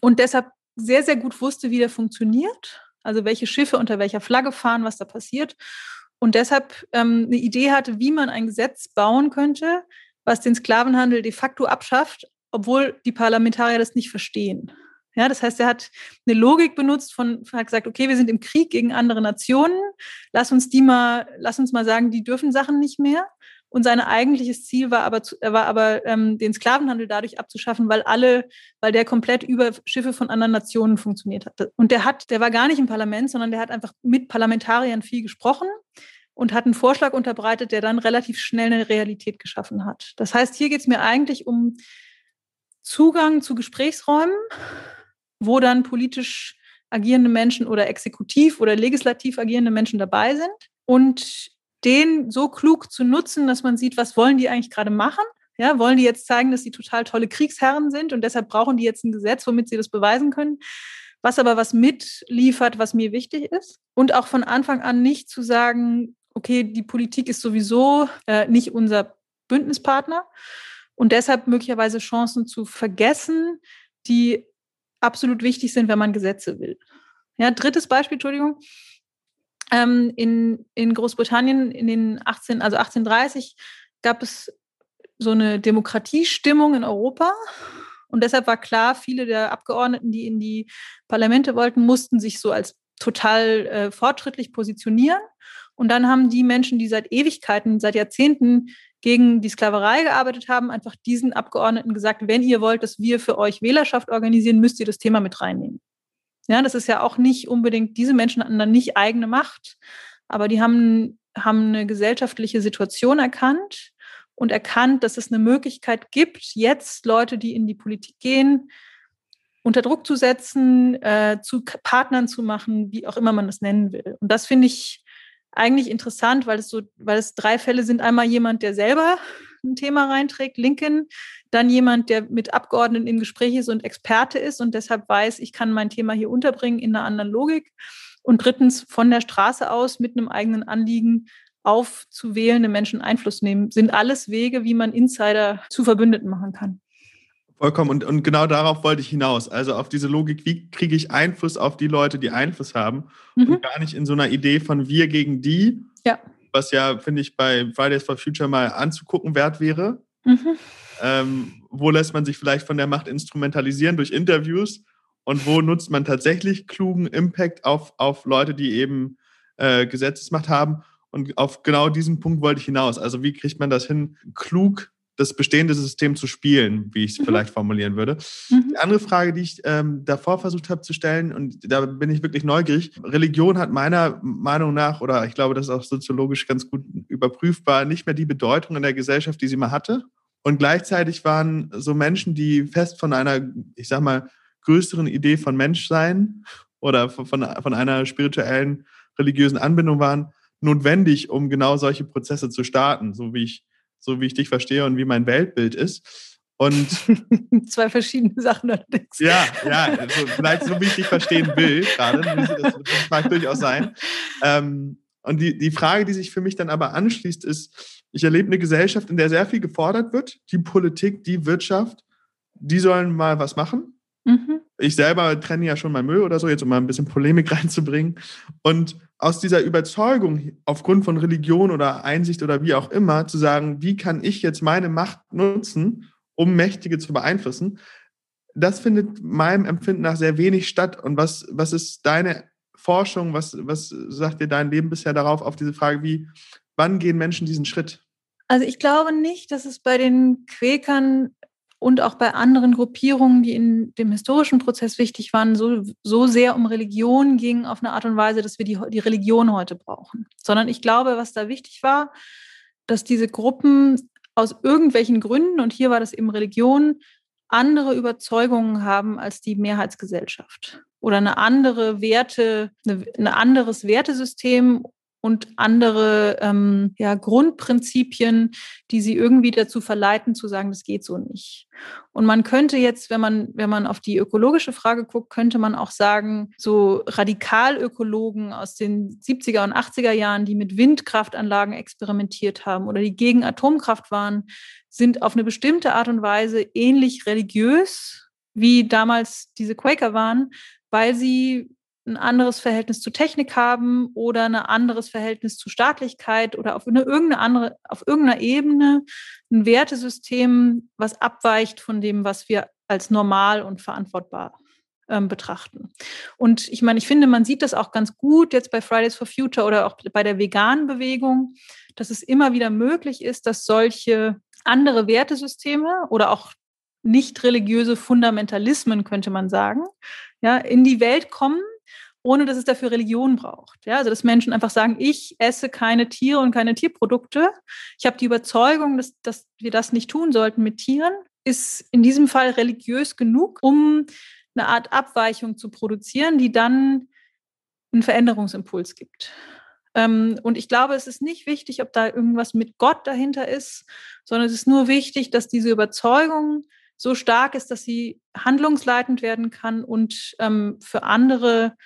und deshalb sehr, sehr gut wusste, wie der funktioniert, also welche Schiffe unter welcher Flagge fahren, was da passiert und deshalb ähm, eine Idee hatte, wie man ein Gesetz bauen könnte, was den Sklavenhandel de facto abschafft, obwohl die Parlamentarier das nicht verstehen. Ja, das heißt, er hat eine Logik benutzt von, hat gesagt, okay, wir sind im Krieg gegen andere Nationen, lass uns die mal, lass uns mal sagen, die dürfen Sachen nicht mehr. Und sein eigentliches Ziel war aber, war aber ähm, den Sklavenhandel dadurch abzuschaffen, weil alle, weil der komplett über Schiffe von anderen Nationen funktioniert hat. Und der hat, der war gar nicht im Parlament, sondern der hat einfach mit Parlamentariern viel gesprochen und hat einen Vorschlag unterbreitet, der dann relativ schnell eine Realität geschaffen hat. Das heißt, hier geht es mir eigentlich um Zugang zu Gesprächsräumen, wo dann politisch agierende Menschen oder exekutiv oder legislativ agierende Menschen dabei sind und den so klug zu nutzen, dass man sieht, was wollen die eigentlich gerade machen? Ja, wollen die jetzt zeigen, dass sie total tolle Kriegsherren sind und deshalb brauchen die jetzt ein Gesetz, womit sie das beweisen können? Was aber was mitliefert, was mir wichtig ist. Und auch von Anfang an nicht zu sagen, okay, die Politik ist sowieso äh, nicht unser Bündnispartner und deshalb möglicherweise Chancen zu vergessen, die absolut wichtig sind, wenn man Gesetze will. Ja, drittes Beispiel, Entschuldigung ähm, in, in Großbritannien in den 18, also 1830 gab es so eine Demokratiestimmung in Europa. Und deshalb war klar, viele der Abgeordneten, die in die Parlamente wollten, mussten sich so als total äh, fortschrittlich positionieren. Und dann haben die Menschen, die seit Ewigkeiten, seit Jahrzehnten gegen die Sklaverei gearbeitet haben, einfach diesen Abgeordneten gesagt, wenn ihr wollt, dass wir für euch Wählerschaft organisieren, müsst ihr das Thema mit reinnehmen. Ja, das ist ja auch nicht unbedingt, diese Menschen hatten dann nicht eigene Macht, aber die haben, haben eine gesellschaftliche Situation erkannt und erkannt, dass es eine Möglichkeit gibt, jetzt Leute, die in die Politik gehen, unter Druck zu setzen, äh, zu Partnern zu machen, wie auch immer man das nennen will. Und das finde ich eigentlich interessant, weil es so, weil es drei Fälle sind. Einmal jemand, der selber ein Thema reinträgt, Lincoln, dann jemand, der mit Abgeordneten im Gespräch ist und Experte ist und deshalb weiß, ich kann mein Thema hier unterbringen in einer anderen Logik. Und drittens von der Straße aus mit einem eigenen Anliegen auf zu wählende Menschen Einfluss nehmen, sind alles Wege, wie man Insider zu Verbündeten machen kann. Vollkommen. Und, und genau darauf wollte ich hinaus. Also auf diese Logik, wie kriege ich Einfluss auf die Leute, die Einfluss haben mhm. und gar nicht in so einer Idee von wir gegen die, ja. was ja, finde ich, bei Fridays for Future mal anzugucken wert wäre. Mhm. Ähm, wo lässt man sich vielleicht von der Macht instrumentalisieren durch Interviews und wo nutzt man tatsächlich klugen Impact auf, auf Leute, die eben äh, Gesetzesmacht haben. Und auf genau diesen Punkt wollte ich hinaus. Also wie kriegt man das hin, klug das bestehende System zu spielen, wie ich es mhm. vielleicht formulieren würde. Mhm. Die andere Frage, die ich ähm, davor versucht habe zu stellen, und da bin ich wirklich neugierig, Religion hat meiner Meinung nach, oder ich glaube, das ist auch soziologisch ganz gut überprüfbar, nicht mehr die Bedeutung in der Gesellschaft, die sie mal hatte. Und gleichzeitig waren so Menschen, die fest von einer, ich sag mal, größeren Idee von Menschsein oder von, von einer spirituellen, religiösen Anbindung waren, notwendig, um genau solche Prozesse zu starten, so wie ich so wie ich dich verstehe und wie mein Weltbild ist. Und zwei verschiedene Sachen allerdings. Ja, ja, also vielleicht so wie ich dich verstehen will, gerade. Das, das mag durchaus sein. Ähm, und die, die Frage, die sich für mich dann aber anschließt, ist, ich erlebe eine Gesellschaft, in der sehr viel gefordert wird. Die Politik, die Wirtschaft, die sollen mal was machen. Mhm. Ich selber trenne ja schon mein Müll oder so, jetzt um mal ein bisschen Polemik reinzubringen. Und aus dieser Überzeugung aufgrund von Religion oder Einsicht oder wie auch immer zu sagen, wie kann ich jetzt meine Macht nutzen, um Mächtige zu beeinflussen, das findet meinem Empfinden nach sehr wenig statt. Und was, was ist deine Forschung, was, was sagt dir dein Leben bisher darauf, auf diese Frage, wie, wann gehen Menschen diesen Schritt? Also ich glaube nicht, dass es bei den Quäkern und auch bei anderen Gruppierungen, die in dem historischen Prozess wichtig waren, so, so sehr um Religion ging auf eine Art und Weise, dass wir die, die Religion heute brauchen. Sondern ich glaube, was da wichtig war, dass diese Gruppen aus irgendwelchen Gründen, und hier war das eben Religion, andere Überzeugungen haben als die Mehrheitsgesellschaft oder eine andere Werte, eine, ein anderes Wertesystem und andere ähm, ja, Grundprinzipien, die sie irgendwie dazu verleiten, zu sagen, das geht so nicht. Und man könnte jetzt, wenn man, wenn man auf die ökologische Frage guckt, könnte man auch sagen, so Radikalökologen aus den 70er und 80er Jahren, die mit Windkraftanlagen experimentiert haben oder die gegen Atomkraft waren, sind auf eine bestimmte Art und Weise ähnlich religiös, wie damals diese Quaker waren, weil sie ein anderes Verhältnis zu Technik haben oder ein anderes Verhältnis zu Staatlichkeit oder auf eine, irgendeine andere, auf irgendeiner Ebene ein Wertesystem, was abweicht von dem, was wir als normal und verantwortbar ähm, betrachten. Und ich meine, ich finde, man sieht das auch ganz gut jetzt bei Fridays for Future oder auch bei der veganen Bewegung, dass es immer wieder möglich ist, dass solche andere Wertesysteme oder auch nicht religiöse Fundamentalismen, könnte man sagen, ja, in die Welt kommen, ohne dass es dafür Religion braucht. Ja, also dass Menschen einfach sagen, ich esse keine Tiere und keine Tierprodukte. Ich habe die Überzeugung, dass, dass wir das nicht tun sollten mit Tieren, ist in diesem Fall religiös genug, um eine Art Abweichung zu produzieren, die dann einen Veränderungsimpuls gibt. Ähm, und ich glaube, es ist nicht wichtig, ob da irgendwas mit Gott dahinter ist, sondern es ist nur wichtig, dass diese Überzeugung so stark ist, dass sie handlungsleitend werden kann und ähm, für andere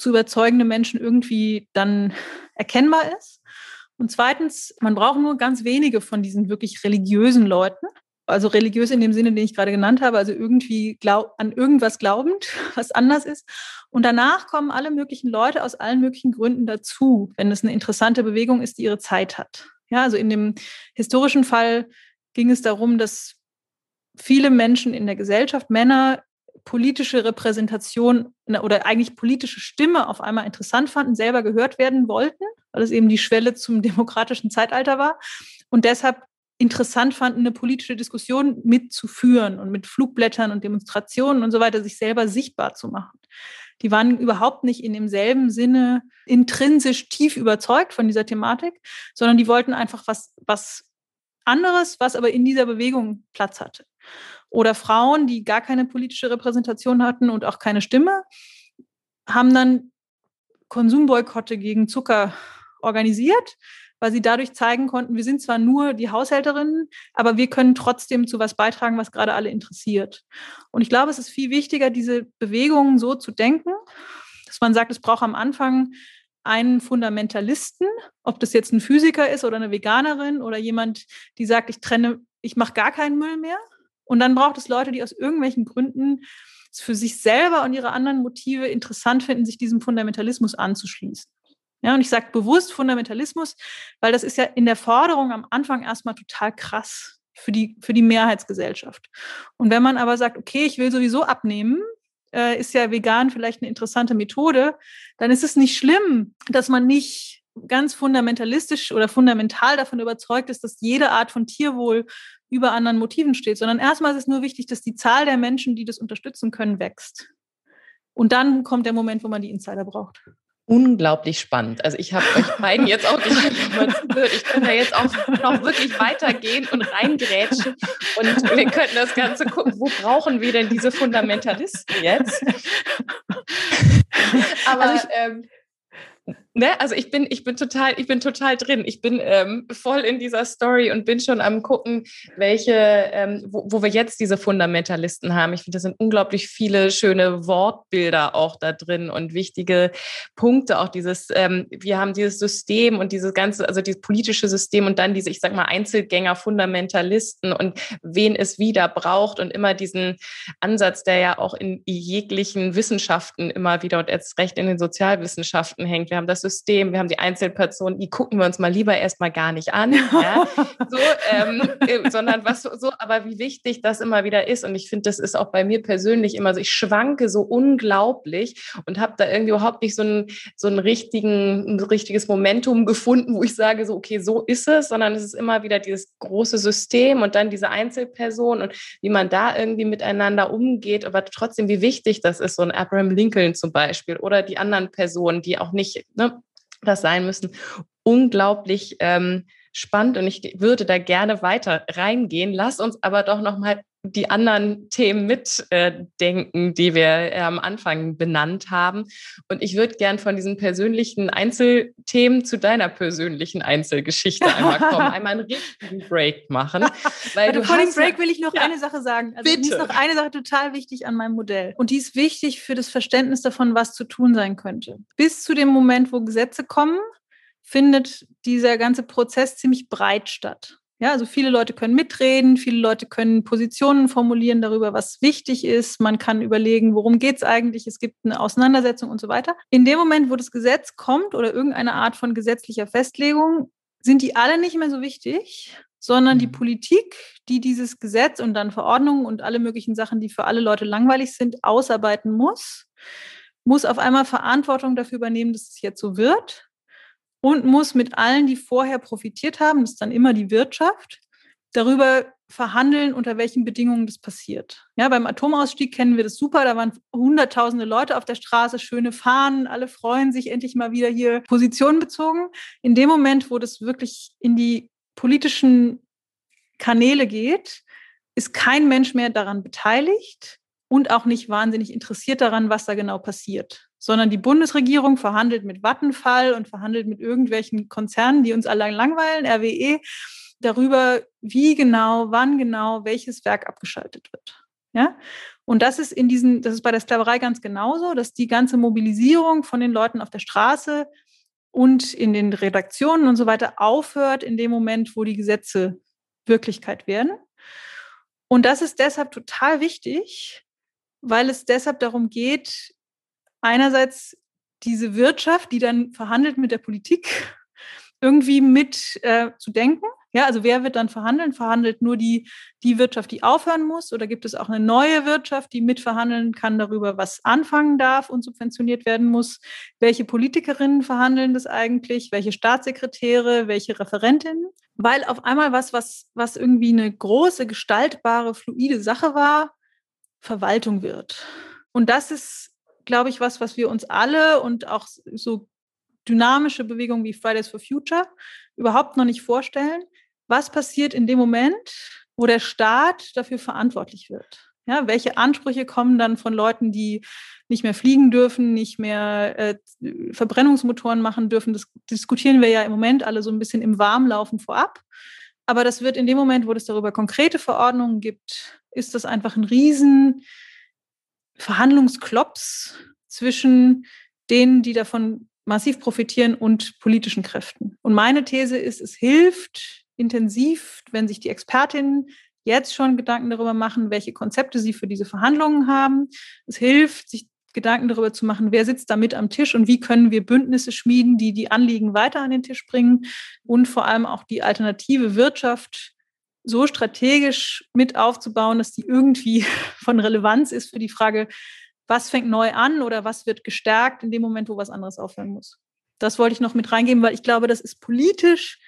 zu überzeugende Menschen irgendwie dann erkennbar ist. Und zweitens, man braucht nur ganz wenige von diesen wirklich religiösen Leuten. Also religiös in dem Sinne, den ich gerade genannt habe, also irgendwie glaub, an irgendwas glaubend, was anders ist. Und danach kommen alle möglichen Leute aus allen möglichen Gründen dazu, wenn es eine interessante Bewegung ist, die ihre Zeit hat. Ja, also in dem historischen Fall ging es darum, dass viele Menschen in der Gesellschaft, Männer, politische Repräsentation oder eigentlich politische Stimme auf einmal interessant fanden, selber gehört werden wollten, weil es eben die Schwelle zum demokratischen Zeitalter war und deshalb interessant fanden, eine politische Diskussion mitzuführen und mit Flugblättern und Demonstrationen und so weiter sich selber sichtbar zu machen. Die waren überhaupt nicht in demselben Sinne intrinsisch tief überzeugt von dieser Thematik, sondern die wollten einfach was, was anderes, was aber in dieser Bewegung Platz hatte. Oder Frauen, die gar keine politische Repräsentation hatten und auch keine Stimme, haben dann Konsumboykotte gegen Zucker organisiert, weil sie dadurch zeigen konnten, wir sind zwar nur die Haushälterinnen, aber wir können trotzdem zu was beitragen, was gerade alle interessiert. Und ich glaube, es ist viel wichtiger, diese Bewegungen so zu denken, dass man sagt, es braucht am Anfang einen Fundamentalisten, ob das jetzt ein Physiker ist oder eine Veganerin oder jemand, die sagt, ich trenne, ich mache gar keinen Müll mehr. Und dann braucht es Leute, die aus irgendwelchen Gründen es für sich selber und ihre anderen Motive interessant finden, sich diesem Fundamentalismus anzuschließen. Ja, und ich sage bewusst Fundamentalismus, weil das ist ja in der Forderung am Anfang erstmal total krass für die, für die Mehrheitsgesellschaft. Und wenn man aber sagt, okay, ich will sowieso abnehmen, äh, ist ja vegan vielleicht eine interessante Methode, dann ist es nicht schlimm, dass man nicht ganz fundamentalistisch oder fundamental davon überzeugt ist, dass jede Art von Tierwohl über anderen Motiven steht, sondern erstmal ist es nur wichtig, dass die Zahl der Menschen, die das unterstützen können, wächst. Und dann kommt der Moment, wo man die Insider braucht unglaublich spannend. Also ich habe euch beiden jetzt auch nicht Ich könnte ja jetzt auch noch wirklich weitergehen und reingrätschen und wir könnten das Ganze gucken, wo brauchen wir denn diese Fundamentalisten jetzt? Aber also ich, ähm, Ne? Also ich bin, ich bin total, ich bin total drin. Ich bin ähm, voll in dieser Story und bin schon am gucken, welche, ähm, wo, wo, wir jetzt diese Fundamentalisten haben. Ich finde, das sind unglaublich viele schöne Wortbilder auch da drin und wichtige Punkte. Auch dieses, ähm, wir haben dieses System und dieses ganze, also dieses politische System und dann diese, ich sag mal, Einzelgänger, Fundamentalisten und wen es wieder braucht und immer diesen Ansatz, der ja auch in jeglichen Wissenschaften immer wieder und erst recht in den Sozialwissenschaften hängt. Wir haben das das System, wir haben die Einzelpersonen, die gucken wir uns mal lieber erstmal gar nicht an, ja? so, ähm, äh, sondern was so, aber wie wichtig das immer wieder ist. Und ich finde, das ist auch bei mir persönlich immer so, ich schwanke so unglaublich und habe da irgendwie überhaupt nicht so ein, so einen richtigen, ein richtiges Momentum gefunden, wo ich sage, so, okay, so ist es, sondern es ist immer wieder dieses große System und dann diese Einzelperson und wie man da irgendwie miteinander umgeht, aber trotzdem, wie wichtig das ist, so ein Abraham Lincoln zum Beispiel oder die anderen Personen, die auch nicht ne, das sein müssen. Unglaublich ähm, spannend und ich würde da gerne weiter reingehen. Lass uns aber doch noch mal die anderen Themen mitdenken, äh, die wir äh, am Anfang benannt haben. Und ich würde gern von diesen persönlichen Einzelthemen zu deiner persönlichen Einzelgeschichte einmal kommen, einmal einen richtigen Break machen. Weil du vor dem Break will ich noch ja, eine Sache sagen. Also bitte. Ist noch eine Sache total wichtig an meinem Modell. Und die ist wichtig für das Verständnis davon, was zu tun sein könnte. Bis zu dem Moment, wo Gesetze kommen, findet dieser ganze Prozess ziemlich breit statt. Ja, also viele Leute können mitreden, viele Leute können Positionen formulieren darüber, was wichtig ist. Man kann überlegen, worum geht es eigentlich. Es gibt eine Auseinandersetzung und so weiter. In dem Moment, wo das Gesetz kommt oder irgendeine Art von gesetzlicher Festlegung, sind die alle nicht mehr so wichtig, sondern die mhm. Politik, die dieses Gesetz und dann Verordnungen und alle möglichen Sachen, die für alle Leute langweilig sind, ausarbeiten muss, muss auf einmal Verantwortung dafür übernehmen, dass es jetzt so wird und muss mit allen, die vorher profitiert haben, das ist dann immer die Wirtschaft, darüber verhandeln, unter welchen Bedingungen das passiert. Ja, beim Atomausstieg kennen wir das super. Da waren hunderttausende Leute auf der Straße, schöne Fahnen, alle freuen sich endlich mal wieder hier Position bezogen. In dem Moment, wo das wirklich in die politischen Kanäle geht, ist kein Mensch mehr daran beteiligt und auch nicht wahnsinnig interessiert daran, was da genau passiert sondern die Bundesregierung verhandelt mit Vattenfall und verhandelt mit irgendwelchen Konzernen, die uns alle langweilen, RWE, darüber, wie genau, wann genau welches Werk abgeschaltet wird. Ja? Und das ist in diesen, das ist bei der Sklaverei ganz genauso, dass die ganze Mobilisierung von den Leuten auf der Straße und in den Redaktionen und so weiter aufhört in dem Moment, wo die Gesetze Wirklichkeit werden. Und das ist deshalb total wichtig, weil es deshalb darum geht, einerseits diese Wirtschaft, die dann verhandelt mit der Politik, irgendwie mit äh, zu denken. Ja, also wer wird dann verhandeln? Verhandelt nur die, die Wirtschaft, die aufhören muss? Oder gibt es auch eine neue Wirtschaft, die mitverhandeln kann darüber, was anfangen darf und subventioniert werden muss? Welche Politikerinnen verhandeln das eigentlich? Welche Staatssekretäre? Welche Referentinnen? Weil auf einmal was, was, was irgendwie eine große, gestaltbare, fluide Sache war, Verwaltung wird. Und das ist glaube ich, was, was wir uns alle und auch so dynamische Bewegungen wie Fridays for Future überhaupt noch nicht vorstellen. Was passiert in dem Moment, wo der Staat dafür verantwortlich wird? Ja, welche Ansprüche kommen dann von Leuten, die nicht mehr fliegen dürfen, nicht mehr äh, Verbrennungsmotoren machen dürfen? Das diskutieren wir ja im Moment alle so ein bisschen im Warmlaufen vorab. Aber das wird in dem Moment, wo es darüber konkrete Verordnungen gibt, ist das einfach ein riesen Verhandlungsklops zwischen denen, die davon massiv profitieren und politischen Kräften. Und meine These ist, es hilft intensiv, wenn sich die Expertinnen jetzt schon Gedanken darüber machen, welche Konzepte sie für diese Verhandlungen haben. Es hilft, sich Gedanken darüber zu machen, wer sitzt da mit am Tisch und wie können wir Bündnisse schmieden, die die Anliegen weiter an den Tisch bringen und vor allem auch die alternative Wirtschaft so strategisch mit aufzubauen, dass die irgendwie von Relevanz ist für die Frage, was fängt neu an oder was wird gestärkt in dem Moment, wo was anderes aufhören muss. Das wollte ich noch mit reingeben, weil ich glaube, das ist politisch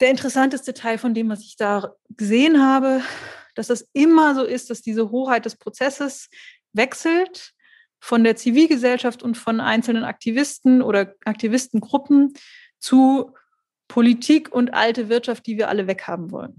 der interessanteste Teil von dem, was ich da gesehen habe, dass das immer so ist, dass diese Hoheit des Prozesses wechselt von der Zivilgesellschaft und von einzelnen Aktivisten oder Aktivistengruppen zu Politik und alte Wirtschaft, die wir alle weghaben wollen.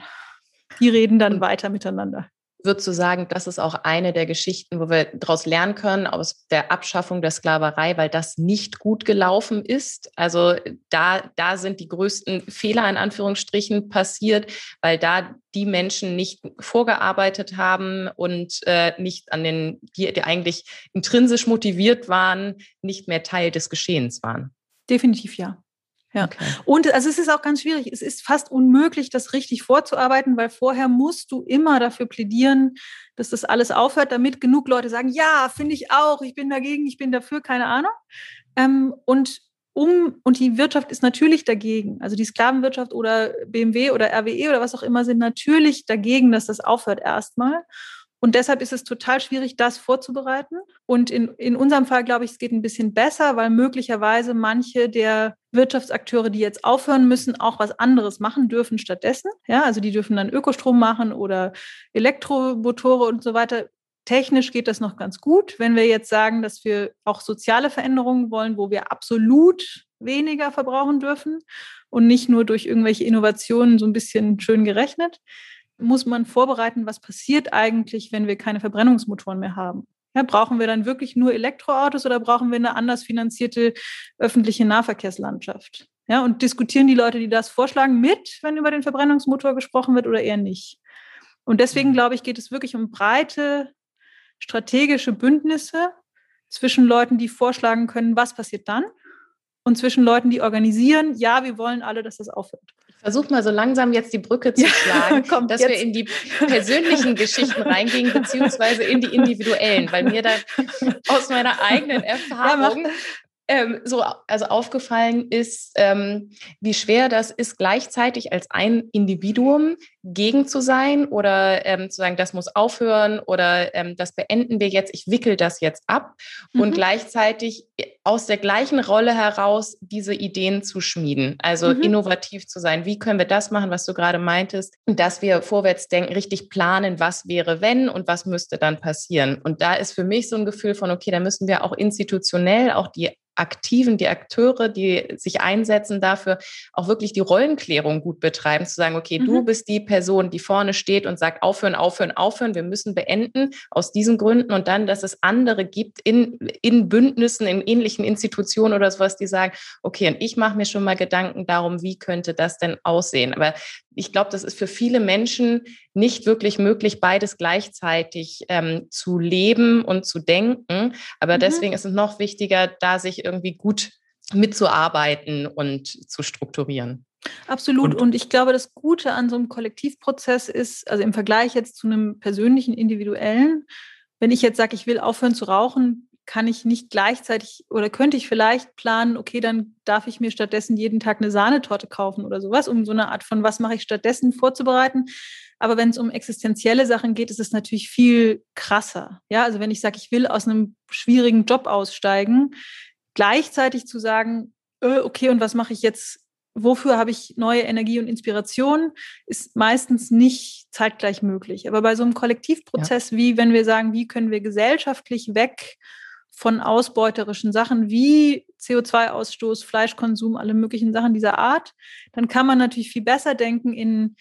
Die reden dann weiter miteinander. Würdest du sagen, das ist auch eine der Geschichten, wo wir daraus lernen können aus der Abschaffung der Sklaverei, weil das nicht gut gelaufen ist? Also da, da sind die größten Fehler in Anführungsstrichen passiert, weil da die Menschen nicht vorgearbeitet haben und äh, nicht an den, die, die eigentlich intrinsisch motiviert waren, nicht mehr Teil des Geschehens waren. Definitiv ja. Ja. Okay. Und also es ist auch ganz schwierig. Es ist fast unmöglich, das richtig vorzuarbeiten, weil vorher musst du immer dafür plädieren, dass das alles aufhört, damit genug Leute sagen, ja, finde ich auch, ich bin dagegen, ich bin dafür, keine Ahnung. Ähm, und um, und die Wirtschaft ist natürlich dagegen. Also die Sklavenwirtschaft oder BMW oder RWE oder was auch immer sind natürlich dagegen, dass das aufhört erstmal. Und deshalb ist es total schwierig, das vorzubereiten. Und in, in unserem Fall, glaube ich, es geht ein bisschen besser, weil möglicherweise manche der Wirtschaftsakteure, die jetzt aufhören müssen, auch was anderes machen dürfen stattdessen. Ja, also die dürfen dann Ökostrom machen oder Elektromotore und so weiter. Technisch geht das noch ganz gut. Wenn wir jetzt sagen, dass wir auch soziale Veränderungen wollen, wo wir absolut weniger verbrauchen dürfen und nicht nur durch irgendwelche Innovationen so ein bisschen schön gerechnet, muss man vorbereiten, was passiert eigentlich, wenn wir keine Verbrennungsmotoren mehr haben. Ja, brauchen wir dann wirklich nur Elektroautos oder brauchen wir eine anders finanzierte öffentliche Nahverkehrslandschaft? Ja, und diskutieren die Leute, die das vorschlagen, mit, wenn über den Verbrennungsmotor gesprochen wird oder eher nicht? Und deswegen mhm. glaube ich, geht es wirklich um breite strategische Bündnisse zwischen Leuten, die vorschlagen können, was passiert dann, und zwischen Leuten, die organisieren, ja, wir wollen alle, dass das aufhört Versuch mal so langsam jetzt die Brücke zu schlagen, ja, dass jetzt. wir in die persönlichen Geschichten reingehen, beziehungsweise in die individuellen, weil mir da aus meiner eigenen Erfahrung ja, ähm, so also aufgefallen ist, ähm, wie schwer das ist, gleichzeitig als ein Individuum gegen zu sein oder ähm, zu sagen, das muss aufhören oder ähm, das beenden wir jetzt, ich wickel das jetzt ab mhm. und gleichzeitig aus der gleichen Rolle heraus diese Ideen zu schmieden, also mhm. innovativ zu sein. Wie können wir das machen, was du gerade meintest, dass wir vorwärts denken, richtig planen, was wäre wenn und was müsste dann passieren. Und da ist für mich so ein Gefühl von, okay, da müssen wir auch institutionell auch die Aktiven, die Akteure, die sich einsetzen dafür, auch wirklich die Rollenklärung gut betreiben, zu sagen, okay, mhm. du bist die Person, die vorne steht und sagt, aufhören, aufhören, aufhören, wir müssen beenden aus diesen Gründen und dann, dass es andere gibt in, in Bündnissen, in ähnlichen Institutionen oder sowas, die sagen, okay, und ich mache mir schon mal Gedanken darum, wie könnte das denn aussehen. Aber ich glaube, das ist für viele Menschen nicht wirklich möglich, beides gleichzeitig ähm, zu leben und zu denken. Aber mhm. deswegen ist es noch wichtiger, da sich irgendwie gut mitzuarbeiten und zu strukturieren. Absolut. Und, und, ich glaube, das Gute an so einem Kollektivprozess ist, also im Vergleich jetzt zu einem persönlichen, individuellen, wenn ich jetzt sage, ich will aufhören zu rauchen, kann ich nicht gleichzeitig oder könnte ich vielleicht planen, okay, dann darf ich mir stattdessen jeden Tag eine Sahnetorte kaufen oder sowas, um so eine Art von, was mache ich stattdessen vorzubereiten. Aber wenn es um existenzielle Sachen geht, ist es natürlich viel krasser. Ja, also wenn ich sage, ich will aus einem schwierigen Job aussteigen, gleichzeitig zu sagen, äh, okay, und was mache ich jetzt wofür habe ich neue Energie und Inspiration, ist meistens nicht zeitgleich möglich. Aber bei so einem Kollektivprozess, ja. wie wenn wir sagen, wie können wir gesellschaftlich weg von ausbeuterischen Sachen wie CO2-Ausstoß, Fleischkonsum, alle möglichen Sachen dieser Art, dann kann man natürlich viel besser denken in,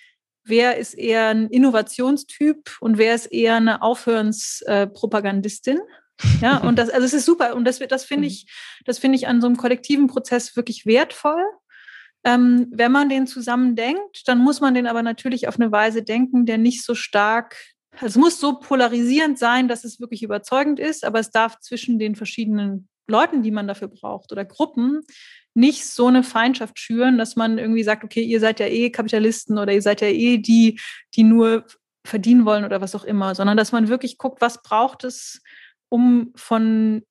wer ist eher ein Innovationstyp und wer ist eher eine Aufhörenspropagandistin. Ja, und das, also es ist super. Und das, das finde mhm. ich, das finde ich an so einem kollektiven Prozess wirklich wertvoll. Ähm, wenn man den zusammen denkt, dann muss man den aber natürlich auf eine Weise denken, der nicht so stark es muss so polarisierend sein, dass es wirklich überzeugend ist, aber es darf zwischen den verschiedenen Leuten, die man dafür braucht oder Gruppen, nicht so eine Feindschaft schüren, dass man irgendwie sagt, okay, ihr seid ja eh Kapitalisten oder ihr seid ja eh die, die nur verdienen wollen oder was auch immer, sondern dass man wirklich guckt, was braucht es, um von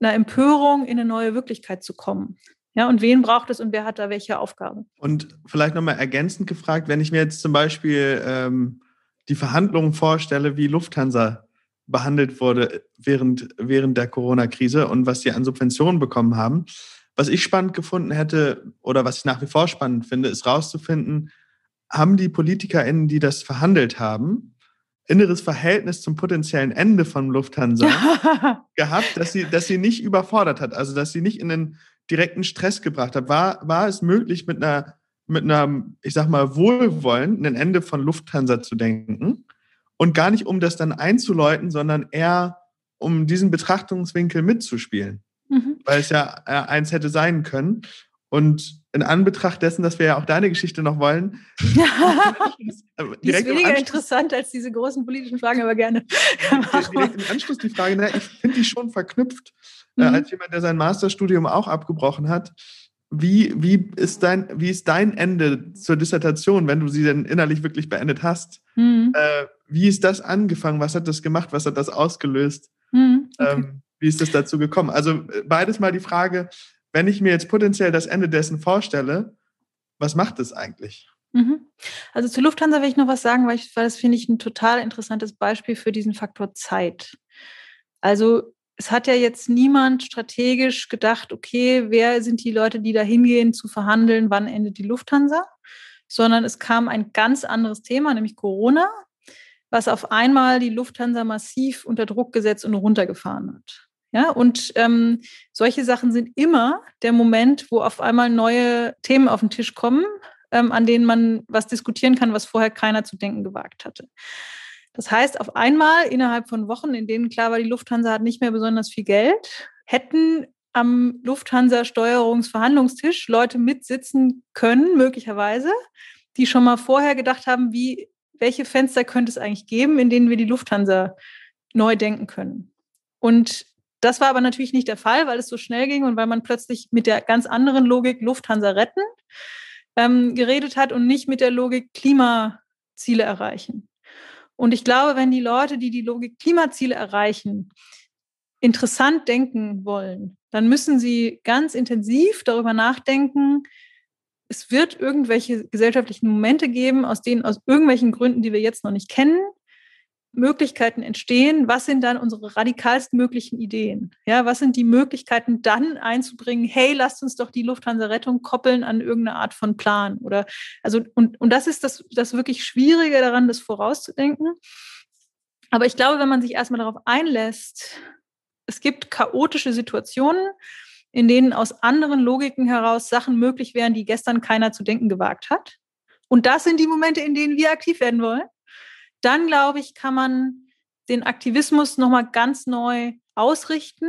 einer Empörung in eine neue Wirklichkeit zu kommen. Ja, und wen braucht es und wer hat da welche Aufgabe? Und vielleicht nochmal ergänzend gefragt, wenn ich mir jetzt zum Beispiel ähm, die Verhandlungen vorstelle, wie Lufthansa behandelt wurde während, während der Corona-Krise und was sie an Subventionen bekommen haben. Was ich spannend gefunden hätte oder was ich nach wie vor spannend finde, ist rauszufinden, haben die PolitikerInnen, die das verhandelt haben, inneres Verhältnis zum potenziellen Ende von Lufthansa gehabt, dass sie, dass sie nicht überfordert hat, also dass sie nicht in den direkten Stress gebracht hat. War, war es möglich, mit einer mit einer, ich sag mal, Wohlwollen ein Ende von Lufthansa zu denken und gar nicht, um das dann einzuläuten, sondern eher, um diesen Betrachtungswinkel mitzuspielen. Mhm. Weil es ja äh, eins hätte sein können. Und in Anbetracht dessen, dass wir ja auch deine Geschichte noch wollen. die ist weniger interessant als diese großen politischen Fragen, aber gerne. direkt im Anschluss die Frage, na, ich finde die schon verknüpft, äh, mhm. äh, als jemand, der sein Masterstudium auch abgebrochen hat wie, wie, ist dein, wie ist dein Ende zur Dissertation, wenn du sie denn innerlich wirklich beendet hast? Mhm. Äh, wie ist das angefangen? Was hat das gemacht? Was hat das ausgelöst? Mhm. Okay. Ähm, wie ist das dazu gekommen? Also äh, beides mal die Frage, wenn ich mir jetzt potenziell das Ende dessen vorstelle, was macht es eigentlich? Mhm. Also zu Lufthansa will ich noch was sagen, weil, ich, weil das finde ich ein total interessantes Beispiel für diesen Faktor Zeit. Also es hat ja jetzt niemand strategisch gedacht, okay, wer sind die Leute, die da hingehen zu verhandeln, wann endet die Lufthansa, sondern es kam ein ganz anderes Thema, nämlich Corona, was auf einmal die Lufthansa massiv unter Druck gesetzt und runtergefahren hat. Ja, und ähm, solche Sachen sind immer der Moment, wo auf einmal neue Themen auf den Tisch kommen, ähm, an denen man was diskutieren kann, was vorher keiner zu denken gewagt hatte. Das heißt, auf einmal innerhalb von Wochen, in denen klar war, die Lufthansa hat nicht mehr besonders viel Geld, hätten am Lufthansa-Steuerungsverhandlungstisch Leute mitsitzen können, möglicherweise, die schon mal vorher gedacht haben, wie, welche Fenster könnte es eigentlich geben, in denen wir die Lufthansa neu denken können. Und das war aber natürlich nicht der Fall, weil es so schnell ging und weil man plötzlich mit der ganz anderen Logik Lufthansa retten ähm, geredet hat und nicht mit der Logik Klimaziele erreichen. Und ich glaube, wenn die Leute, die die Logik Klimaziele erreichen, interessant denken wollen, dann müssen sie ganz intensiv darüber nachdenken, es wird irgendwelche gesellschaftlichen Momente geben, aus denen aus irgendwelchen Gründen, die wir jetzt noch nicht kennen, Möglichkeiten entstehen, was sind dann unsere radikalst möglichen Ideen? Ja, was sind die Möglichkeiten dann einzubringen, hey, lasst uns doch die Lufthansa-Rettung koppeln an irgendeine Art von Plan oder also und, und das ist das, das wirklich Schwierige daran, das vorauszudenken. Aber ich glaube, wenn man sich erstmal darauf einlässt, es gibt chaotische Situationen, in denen aus anderen Logiken heraus Sachen möglich wären, die gestern keiner zu denken gewagt hat. Und das sind die Momente, in denen wir aktiv werden wollen dann glaube ich, kann man den Aktivismus nochmal ganz neu ausrichten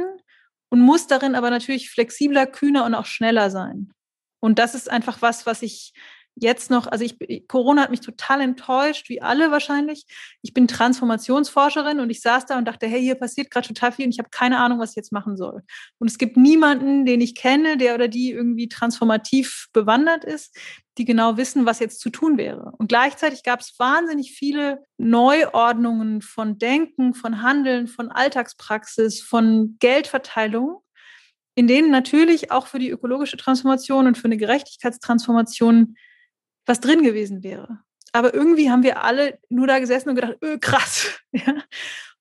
und muss darin aber natürlich flexibler, kühner und auch schneller sein. Und das ist einfach was, was ich jetzt noch, also ich, Corona hat mich total enttäuscht, wie alle wahrscheinlich. Ich bin Transformationsforscherin und ich saß da und dachte, hey, hier passiert gerade total viel und ich habe keine Ahnung, was ich jetzt machen soll. Und es gibt niemanden, den ich kenne, der oder die irgendwie transformativ bewandert ist, die genau wissen, was jetzt zu tun wäre. Und gleichzeitig gab es wahnsinnig viele Neuordnungen von Denken, von Handeln, von Alltagspraxis, von Geldverteilung, in denen natürlich auch für die ökologische Transformation und für eine Gerechtigkeitstransformation was drin gewesen wäre. Aber irgendwie haben wir alle nur da gesessen und gedacht, öh, krass. Ja?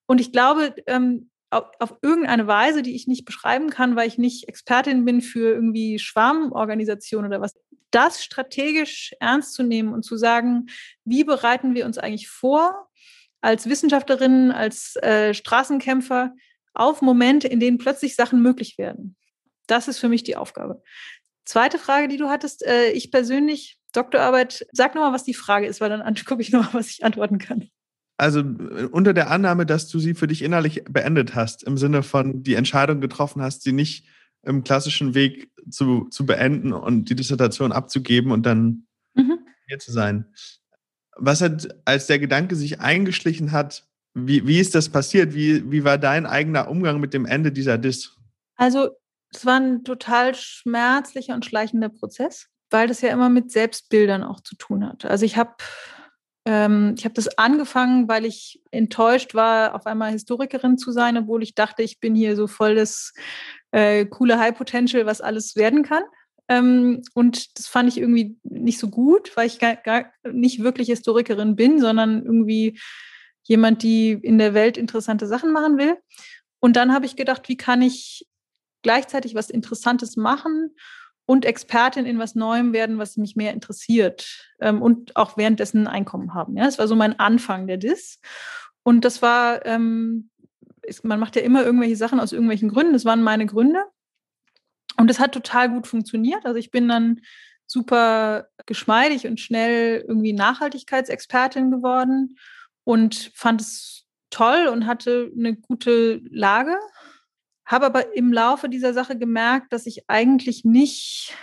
Und ich glaube, ähm, auf, auf, irgendeine Weise, die ich nicht beschreiben kann, weil ich nicht Expertin bin für irgendwie Schwarmorganisationen oder was, das strategisch ernst zu nehmen und zu sagen, wie bereiten wir uns eigentlich vor, als Wissenschaftlerinnen, als äh, Straßenkämpfer, auf Momente, in denen plötzlich Sachen möglich werden. Das ist für mich die Aufgabe. Zweite Frage, die du hattest, äh, ich persönlich Doktorarbeit. Sag nochmal, was die Frage ist, weil dann gucke ich nochmal, was ich antworten kann. Also äh, unter der Annahme, dass du sie für dich innerlich beendet hast, im Sinne von die Entscheidung getroffen hast, sie nicht im klassischen Weg zu, zu beenden und die Dissertation abzugeben und dann mhm. hier zu sein. Was hat, als der Gedanke sich eingeschlichen hat, wie, wie ist das passiert? Wie, wie war dein eigener Umgang mit dem Ende dieser Dis? Also, es war ein total schmerzlicher und schleichender Prozess weil das ja immer mit Selbstbildern auch zu tun hat. Also ich habe ähm, ich habe das angefangen, weil ich enttäuscht war, auf einmal Historikerin zu sein, obwohl ich dachte, ich bin hier so voll das äh, coole High Potential, was alles werden kann. Ähm, und das fand ich irgendwie nicht so gut, weil ich gar, gar nicht wirklich Historikerin bin, sondern irgendwie jemand, die in der Welt interessante Sachen machen will. Und dann habe ich gedacht, wie kann ich gleichzeitig was Interessantes machen und Expertin in was Neuem werden, was mich mehr interessiert ähm, und auch währenddessen ein Einkommen haben. Ja, das war so mein Anfang der DIS. Und das war, ähm, ist, man macht ja immer irgendwelche Sachen aus irgendwelchen Gründen. Das waren meine Gründe. Und es hat total gut funktioniert. Also ich bin dann super geschmeidig und schnell irgendwie Nachhaltigkeitsexpertin geworden und fand es toll und hatte eine gute Lage habe aber im Laufe dieser Sache gemerkt, dass ich eigentlich nicht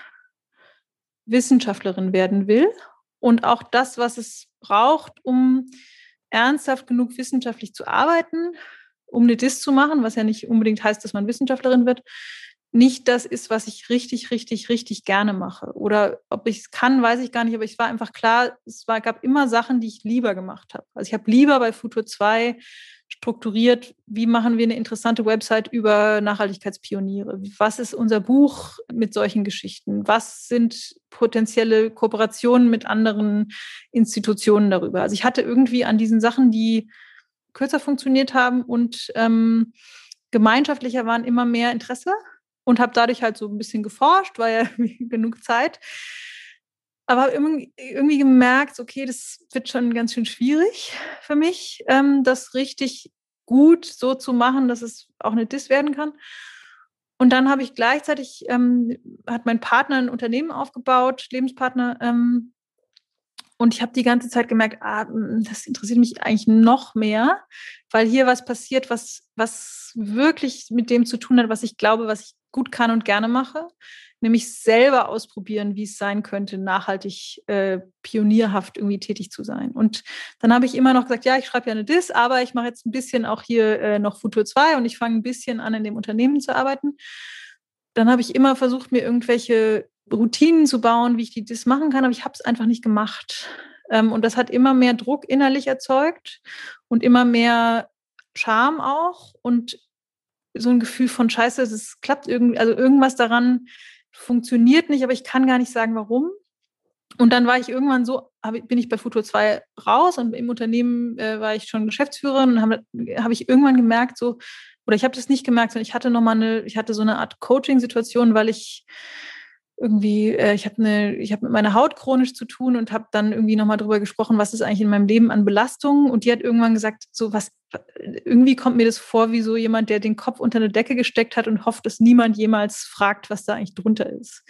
Wissenschaftlerin werden will und auch das, was es braucht, um ernsthaft genug wissenschaftlich zu arbeiten, um eine DIS zu machen, was ja nicht unbedingt heißt, dass man Wissenschaftlerin wird, nicht das ist, was ich richtig, richtig, richtig gerne mache. Oder ob ich es kann, weiß ich gar nicht, aber es war einfach klar, es war, gab immer Sachen, die ich lieber gemacht habe. Also ich habe lieber bei Futur 2 strukturiert, wie machen wir eine interessante Website über Nachhaltigkeitspioniere? Was ist unser Buch mit solchen Geschichten? Was sind potenzielle Kooperationen mit anderen Institutionen darüber? Also ich hatte irgendwie an diesen Sachen, die kürzer funktioniert haben und ähm, gemeinschaftlicher waren, immer mehr Interesse und habe dadurch halt so ein bisschen geforscht, war ja genug Zeit aber irgendwie gemerkt, okay, das wird schon ganz schön schwierig für mich, ähm, das richtig gut so zu machen, dass es auch eine Dis werden kann. Und dann habe ich gleichzeitig, ähm, hat mein Partner ein Unternehmen aufgebaut, Lebenspartner, ähm, und ich habe die ganze Zeit gemerkt, ah, das interessiert mich eigentlich noch mehr, weil hier was passiert, was, was wirklich mit dem zu tun hat, was ich glaube, was ich gut kann und gerne mache nämlich selber ausprobieren, wie es sein könnte, nachhaltig äh, pionierhaft irgendwie tätig zu sein. Und dann habe ich immer noch gesagt, ja, ich schreibe ja eine DIS, aber ich mache jetzt ein bisschen auch hier äh, noch Futur 2 und ich fange ein bisschen an, in dem Unternehmen zu arbeiten. Dann habe ich immer versucht, mir irgendwelche Routinen zu bauen, wie ich das machen kann, aber ich habe es einfach nicht gemacht. Ähm, und das hat immer mehr Druck innerlich erzeugt und immer mehr Scham auch und so ein Gefühl von Scheiße, es klappt irgendwie, also irgendwas daran funktioniert nicht, aber ich kann gar nicht sagen, warum. Und dann war ich irgendwann so, bin ich bei Futur 2 raus und im Unternehmen äh, war ich schon Geschäftsführerin und habe hab ich irgendwann gemerkt, so, oder ich habe das nicht gemerkt, sondern ich hatte nochmal eine, ich hatte so eine Art Coaching-Situation, weil ich irgendwie, äh, ich habe eine, ich habe mit meiner Haut chronisch zu tun und habe dann irgendwie nochmal drüber gesprochen, was ist eigentlich in meinem Leben an Belastungen. Und die hat irgendwann gesagt, so was, irgendwie kommt mir das vor wie so jemand, der den Kopf unter eine Decke gesteckt hat und hofft, dass niemand jemals fragt, was da eigentlich drunter ist.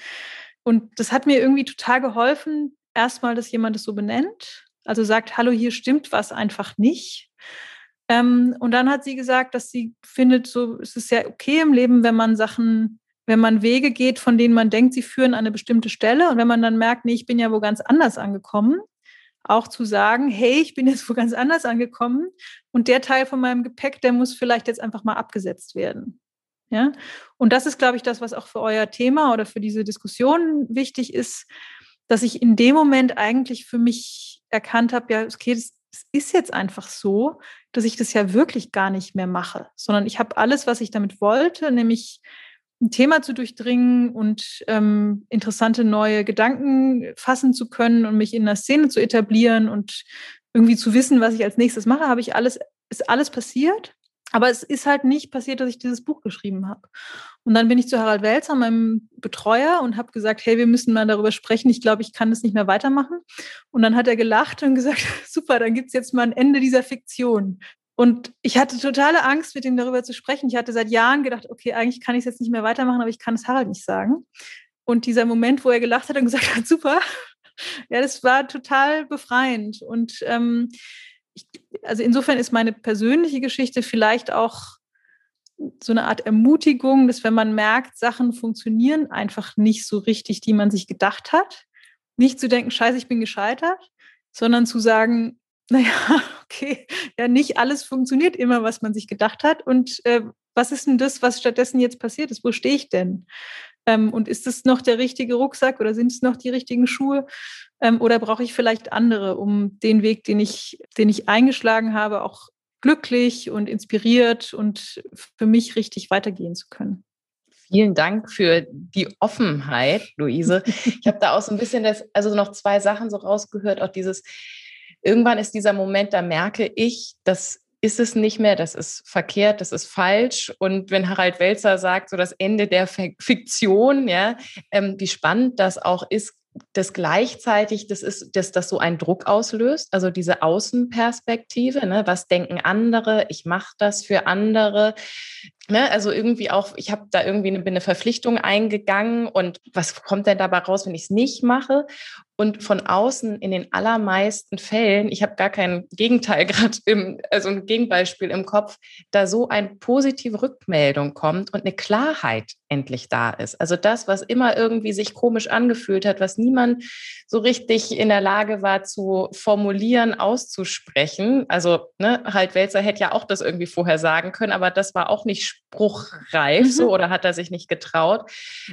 Und das hat mir irgendwie total geholfen, erstmal, dass jemand es so benennt. Also sagt, hallo, hier stimmt was einfach nicht. Ähm, und dann hat sie gesagt, dass sie findet, so es ist ja okay im Leben, wenn man Sachen, wenn man Wege geht, von denen man denkt, sie führen an eine bestimmte Stelle. Und wenn man dann merkt, nee, ich bin ja wo ganz anders angekommen, auch zu sagen, hey, ich bin jetzt wo ganz anders angekommen und der Teil von meinem Gepäck, der muss vielleicht jetzt einfach mal abgesetzt werden. Ja? Und das ist, glaube ich, das, was auch für euer Thema oder für diese Diskussion wichtig ist, dass ich in dem Moment eigentlich für mich erkannt habe, ja, okay, es ist jetzt einfach so, dass ich das ja wirklich gar nicht mehr mache, sondern ich habe alles, was ich damit wollte, nämlich ein Thema zu durchdringen und ähm, interessante neue Gedanken fassen zu können und mich in der Szene zu etablieren und irgendwie zu wissen, was ich als nächstes mache, habe ich alles, ist alles passiert. Aber es ist halt nicht passiert, dass ich dieses Buch geschrieben habe. Und dann bin ich zu Harald Welzer, meinem Betreuer, und habe gesagt, hey, wir müssen mal darüber sprechen. Ich glaube, ich kann das nicht mehr weitermachen. Und dann hat er gelacht und gesagt, super, dann gibt es jetzt mal ein Ende dieser Fiktion. Und ich hatte totale Angst, mit ihm darüber zu sprechen. Ich hatte seit Jahren gedacht, okay, eigentlich kann ich es jetzt nicht mehr weitermachen, aber ich kann es Harald nicht sagen. Und dieser Moment, wo er gelacht hat und gesagt hat, super, ja, das war total befreiend. Und ähm, ich, also insofern ist meine persönliche Geschichte vielleicht auch so eine Art Ermutigung, dass wenn man merkt, Sachen funktionieren einfach nicht so richtig, die man sich gedacht hat, nicht zu denken, scheiße, ich bin gescheitert, sondern zu sagen, naja, okay, ja, nicht alles funktioniert immer, was man sich gedacht hat. Und äh, was ist denn das, was stattdessen jetzt passiert ist? Wo stehe ich denn? Ähm, und ist es noch der richtige Rucksack oder sind es noch die richtigen Schuhe? Ähm, oder brauche ich vielleicht andere, um den Weg, den ich, den ich eingeschlagen habe, auch glücklich und inspiriert und für mich richtig weitergehen zu können? Vielen Dank für die Offenheit, Luise. Ich habe da auch so ein bisschen das, also noch zwei Sachen so rausgehört, auch dieses, irgendwann ist dieser Moment, da merke ich, dass ist es nicht mehr, das ist verkehrt, das ist falsch. Und wenn Harald Welzer sagt, so das Ende der Fiktion, ja, ähm, wie spannend das auch ist, dass gleichzeitig das ist, dass das so einen Druck auslöst, also diese Außenperspektive, ne, was denken andere, ich mache das für andere, ne, also irgendwie auch, ich habe da irgendwie eine, bin eine Verpflichtung eingegangen und was kommt denn dabei raus, wenn ich es nicht mache? Und von außen in den allermeisten Fällen, ich habe gar kein Gegenteil gerade im, also ein Gegenbeispiel im Kopf, da so eine positive Rückmeldung kommt und eine Klarheit endlich da ist. Also das, was immer irgendwie sich komisch angefühlt hat, was niemand so richtig in der Lage war zu formulieren, auszusprechen. Also ne, halt Welzer hätte ja auch das irgendwie vorher sagen können, aber das war auch nicht spruchreif mhm. so oder hat er sich nicht getraut,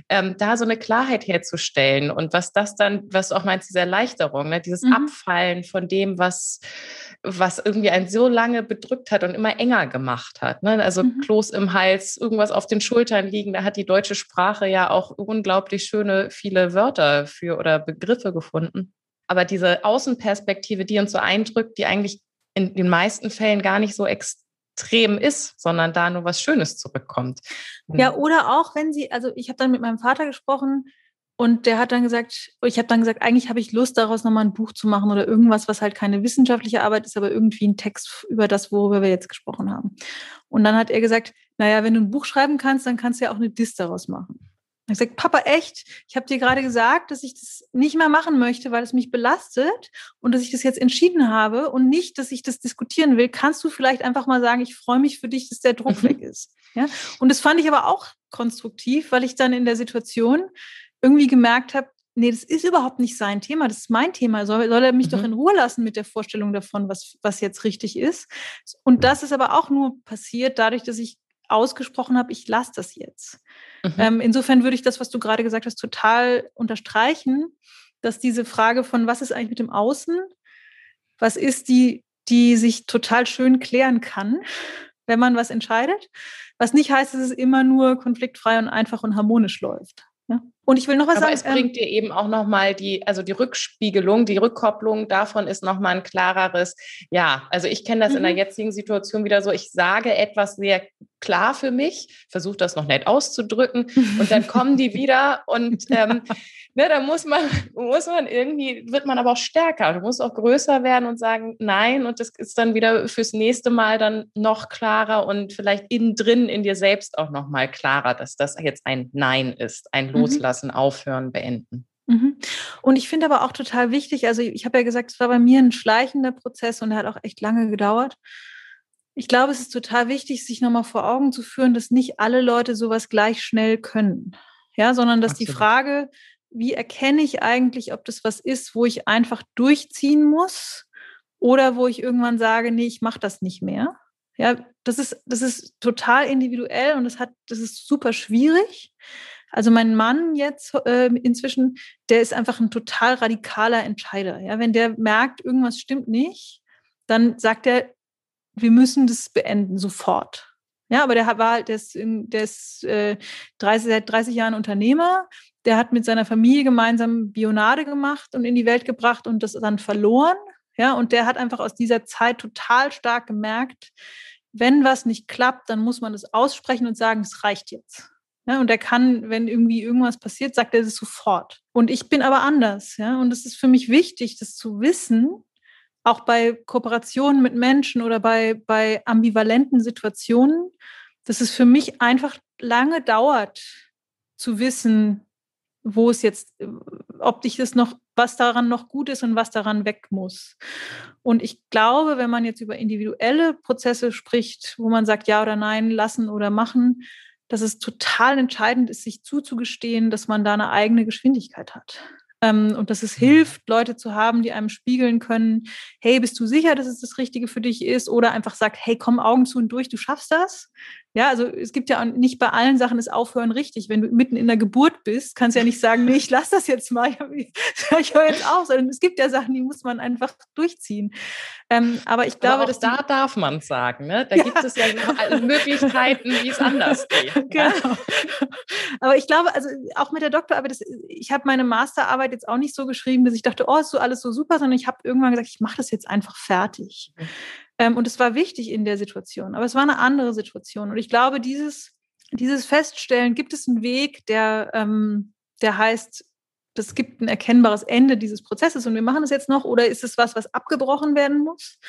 ähm, da so eine Klarheit herzustellen und was das dann, was du auch meinst, diese Erleichterung, ne, dieses mhm. Abfallen von dem, was was irgendwie einen so lange bedrückt hat und immer enger gemacht hat. Ne? Also mhm. Kloß im Hals, irgendwas auf den Schultern liegen. Da hat die deutsche Sprache ja auch unglaublich schöne viele Wörter für oder Begriffe gefunden. Aber diese Außenperspektive, die uns so eindrückt, die eigentlich in den meisten Fällen gar nicht so extrem ist, sondern da nur was Schönes zurückkommt. Ja, oder auch wenn sie, also ich habe dann mit meinem Vater gesprochen, und der hat dann gesagt, ich habe dann gesagt, eigentlich habe ich Lust daraus nochmal ein Buch zu machen oder irgendwas, was halt keine wissenschaftliche Arbeit ist, aber irgendwie ein Text über das, worüber wir jetzt gesprochen haben. Und dann hat er gesagt, naja, wenn du ein Buch schreiben kannst, dann kannst du ja auch eine Dis daraus machen. Ich gesagt, Papa, echt? Ich habe dir gerade gesagt, dass ich das nicht mehr machen möchte, weil es mich belastet und dass ich das jetzt entschieden habe und nicht, dass ich das diskutieren will. Kannst du vielleicht einfach mal sagen, ich freue mich für dich, dass der Druck mhm. weg ist? Ja? Und das fand ich aber auch konstruktiv, weil ich dann in der Situation irgendwie gemerkt habe, nee, das ist überhaupt nicht sein Thema, das ist mein Thema. Soll, soll er mich mhm. doch in Ruhe lassen mit der Vorstellung davon, was, was jetzt richtig ist? Und das ist aber auch nur passiert dadurch, dass ich ausgesprochen habe, ich lasse das jetzt. Mhm. Ähm, insofern würde ich das, was du gerade gesagt hast, total unterstreichen, dass diese Frage von, was ist eigentlich mit dem Außen, was ist die, die sich total schön klären kann, wenn man was entscheidet. Was nicht heißt, dass es immer nur konfliktfrei und einfach und harmonisch läuft. Ja? Und ich will noch was Aber sagen. es bringt ähm, dir eben auch nochmal die, also die Rückspiegelung, die Rückkopplung davon ist nochmal ein klareres, ja, also ich kenne das mhm. in der mhm. jetzigen Situation wieder so, ich sage etwas sehr klar für mich, versuche das noch nett auszudrücken und dann kommen die wieder und ähm, ne, da muss man, muss man irgendwie, wird man aber auch stärker, du musst auch größer werden und sagen nein und das ist dann wieder fürs nächste Mal dann noch klarer und vielleicht innen drin in dir selbst auch nochmal klarer, dass das jetzt ein Nein ist, ein mhm. Loslassen, mhm. Aufhören, Beenden. Mhm. Und ich finde aber auch total wichtig, also ich habe ja gesagt, es war bei mir ein schleichender Prozess und er hat auch echt lange gedauert. Ich glaube, es ist total wichtig, sich nochmal vor Augen zu führen, dass nicht alle Leute sowas gleich schnell können. Ja, sondern dass Absolut. die Frage, wie erkenne ich eigentlich, ob das was ist, wo ich einfach durchziehen muss oder wo ich irgendwann sage, nee, ich mache das nicht mehr. Ja, das ist, das ist total individuell und das hat, das ist super schwierig. Also mein Mann jetzt äh, inzwischen, der ist einfach ein total radikaler Entscheider. Ja, wenn der merkt, irgendwas stimmt nicht, dann sagt er, wir müssen das beenden sofort. Ja, aber der war halt, der ist, der ist äh, 30, seit 30 Jahren Unternehmer. Der hat mit seiner Familie gemeinsam Bionade gemacht und in die Welt gebracht und das dann verloren. Ja, und der hat einfach aus dieser Zeit total stark gemerkt, wenn was nicht klappt, dann muss man es aussprechen und sagen, es reicht jetzt. Ja, und er kann, wenn irgendwie irgendwas passiert, sagt er es sofort. Und ich bin aber anders. Ja, und es ist für mich wichtig, das zu wissen, auch bei Kooperationen mit Menschen oder bei, bei ambivalenten Situationen, dass es für mich einfach lange dauert zu wissen, wo es jetzt, ob dich das noch, was daran noch gut ist und was daran weg muss. Und ich glaube, wenn man jetzt über individuelle Prozesse spricht, wo man sagt ja oder nein, lassen oder machen, dass es total entscheidend ist, sich zuzugestehen, dass man da eine eigene Geschwindigkeit hat. Ähm, und dass es mhm. hilft, Leute zu haben, die einem spiegeln können, hey, bist du sicher, dass es das Richtige für dich ist? Oder einfach sagt, hey, komm Augen zu und durch, du schaffst das. Ja, also es gibt ja nicht bei allen Sachen das Aufhören richtig. Wenn du mitten in der Geburt bist, kannst du ja nicht sagen, nee, ich lass das jetzt mal, ich höre jetzt auf, sondern es gibt ja Sachen, die muss man einfach durchziehen. Ähm, aber ich glaube, aber dass da darf man sagen, ne? Da ja. gibt es ja Möglichkeiten, wie es anders geht. Genau. Aber ich glaube, also auch mit der Doktorarbeit, das, ich habe meine Masterarbeit jetzt auch nicht so geschrieben, dass ich dachte, oh, ist so alles so super, sondern ich habe irgendwann gesagt, ich mache das jetzt einfach fertig. Ähm, und es war wichtig in der Situation, aber es war eine andere Situation. Und ich glaube, dieses, dieses Feststellen, gibt es einen Weg, der, ähm, der heißt, das gibt ein erkennbares Ende dieses Prozesses und wir machen es jetzt noch, oder ist es was, was abgebrochen werden muss?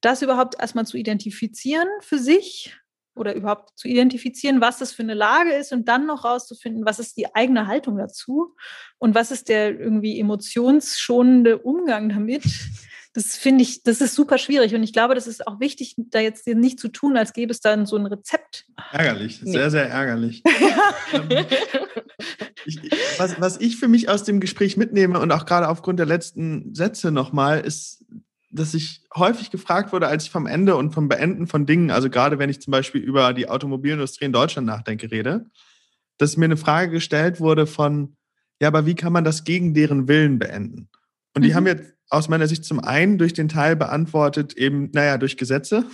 Das überhaupt erstmal zu identifizieren für sich oder überhaupt zu identifizieren, was das für eine Lage ist und dann noch rauszufinden, was ist die eigene Haltung dazu und was ist der irgendwie emotionsschonende Umgang damit, das finde ich, das ist super schwierig. Und ich glaube, das ist auch wichtig, da jetzt nicht zu tun, als gäbe es dann so ein Rezept. Ärgerlich, nee. sehr, sehr ärgerlich. Ähm, ich, was, was ich für mich aus dem Gespräch mitnehme und auch gerade aufgrund der letzten Sätze nochmal, ist, dass ich häufig gefragt wurde, als ich vom Ende und vom Beenden von Dingen, also gerade wenn ich zum Beispiel über die Automobilindustrie in Deutschland nachdenke, rede, dass mir eine Frage gestellt wurde von, ja, aber wie kann man das gegen deren Willen beenden? Und die mhm. haben jetzt aus meiner Sicht zum einen durch den Teil beantwortet, eben, naja, durch Gesetze.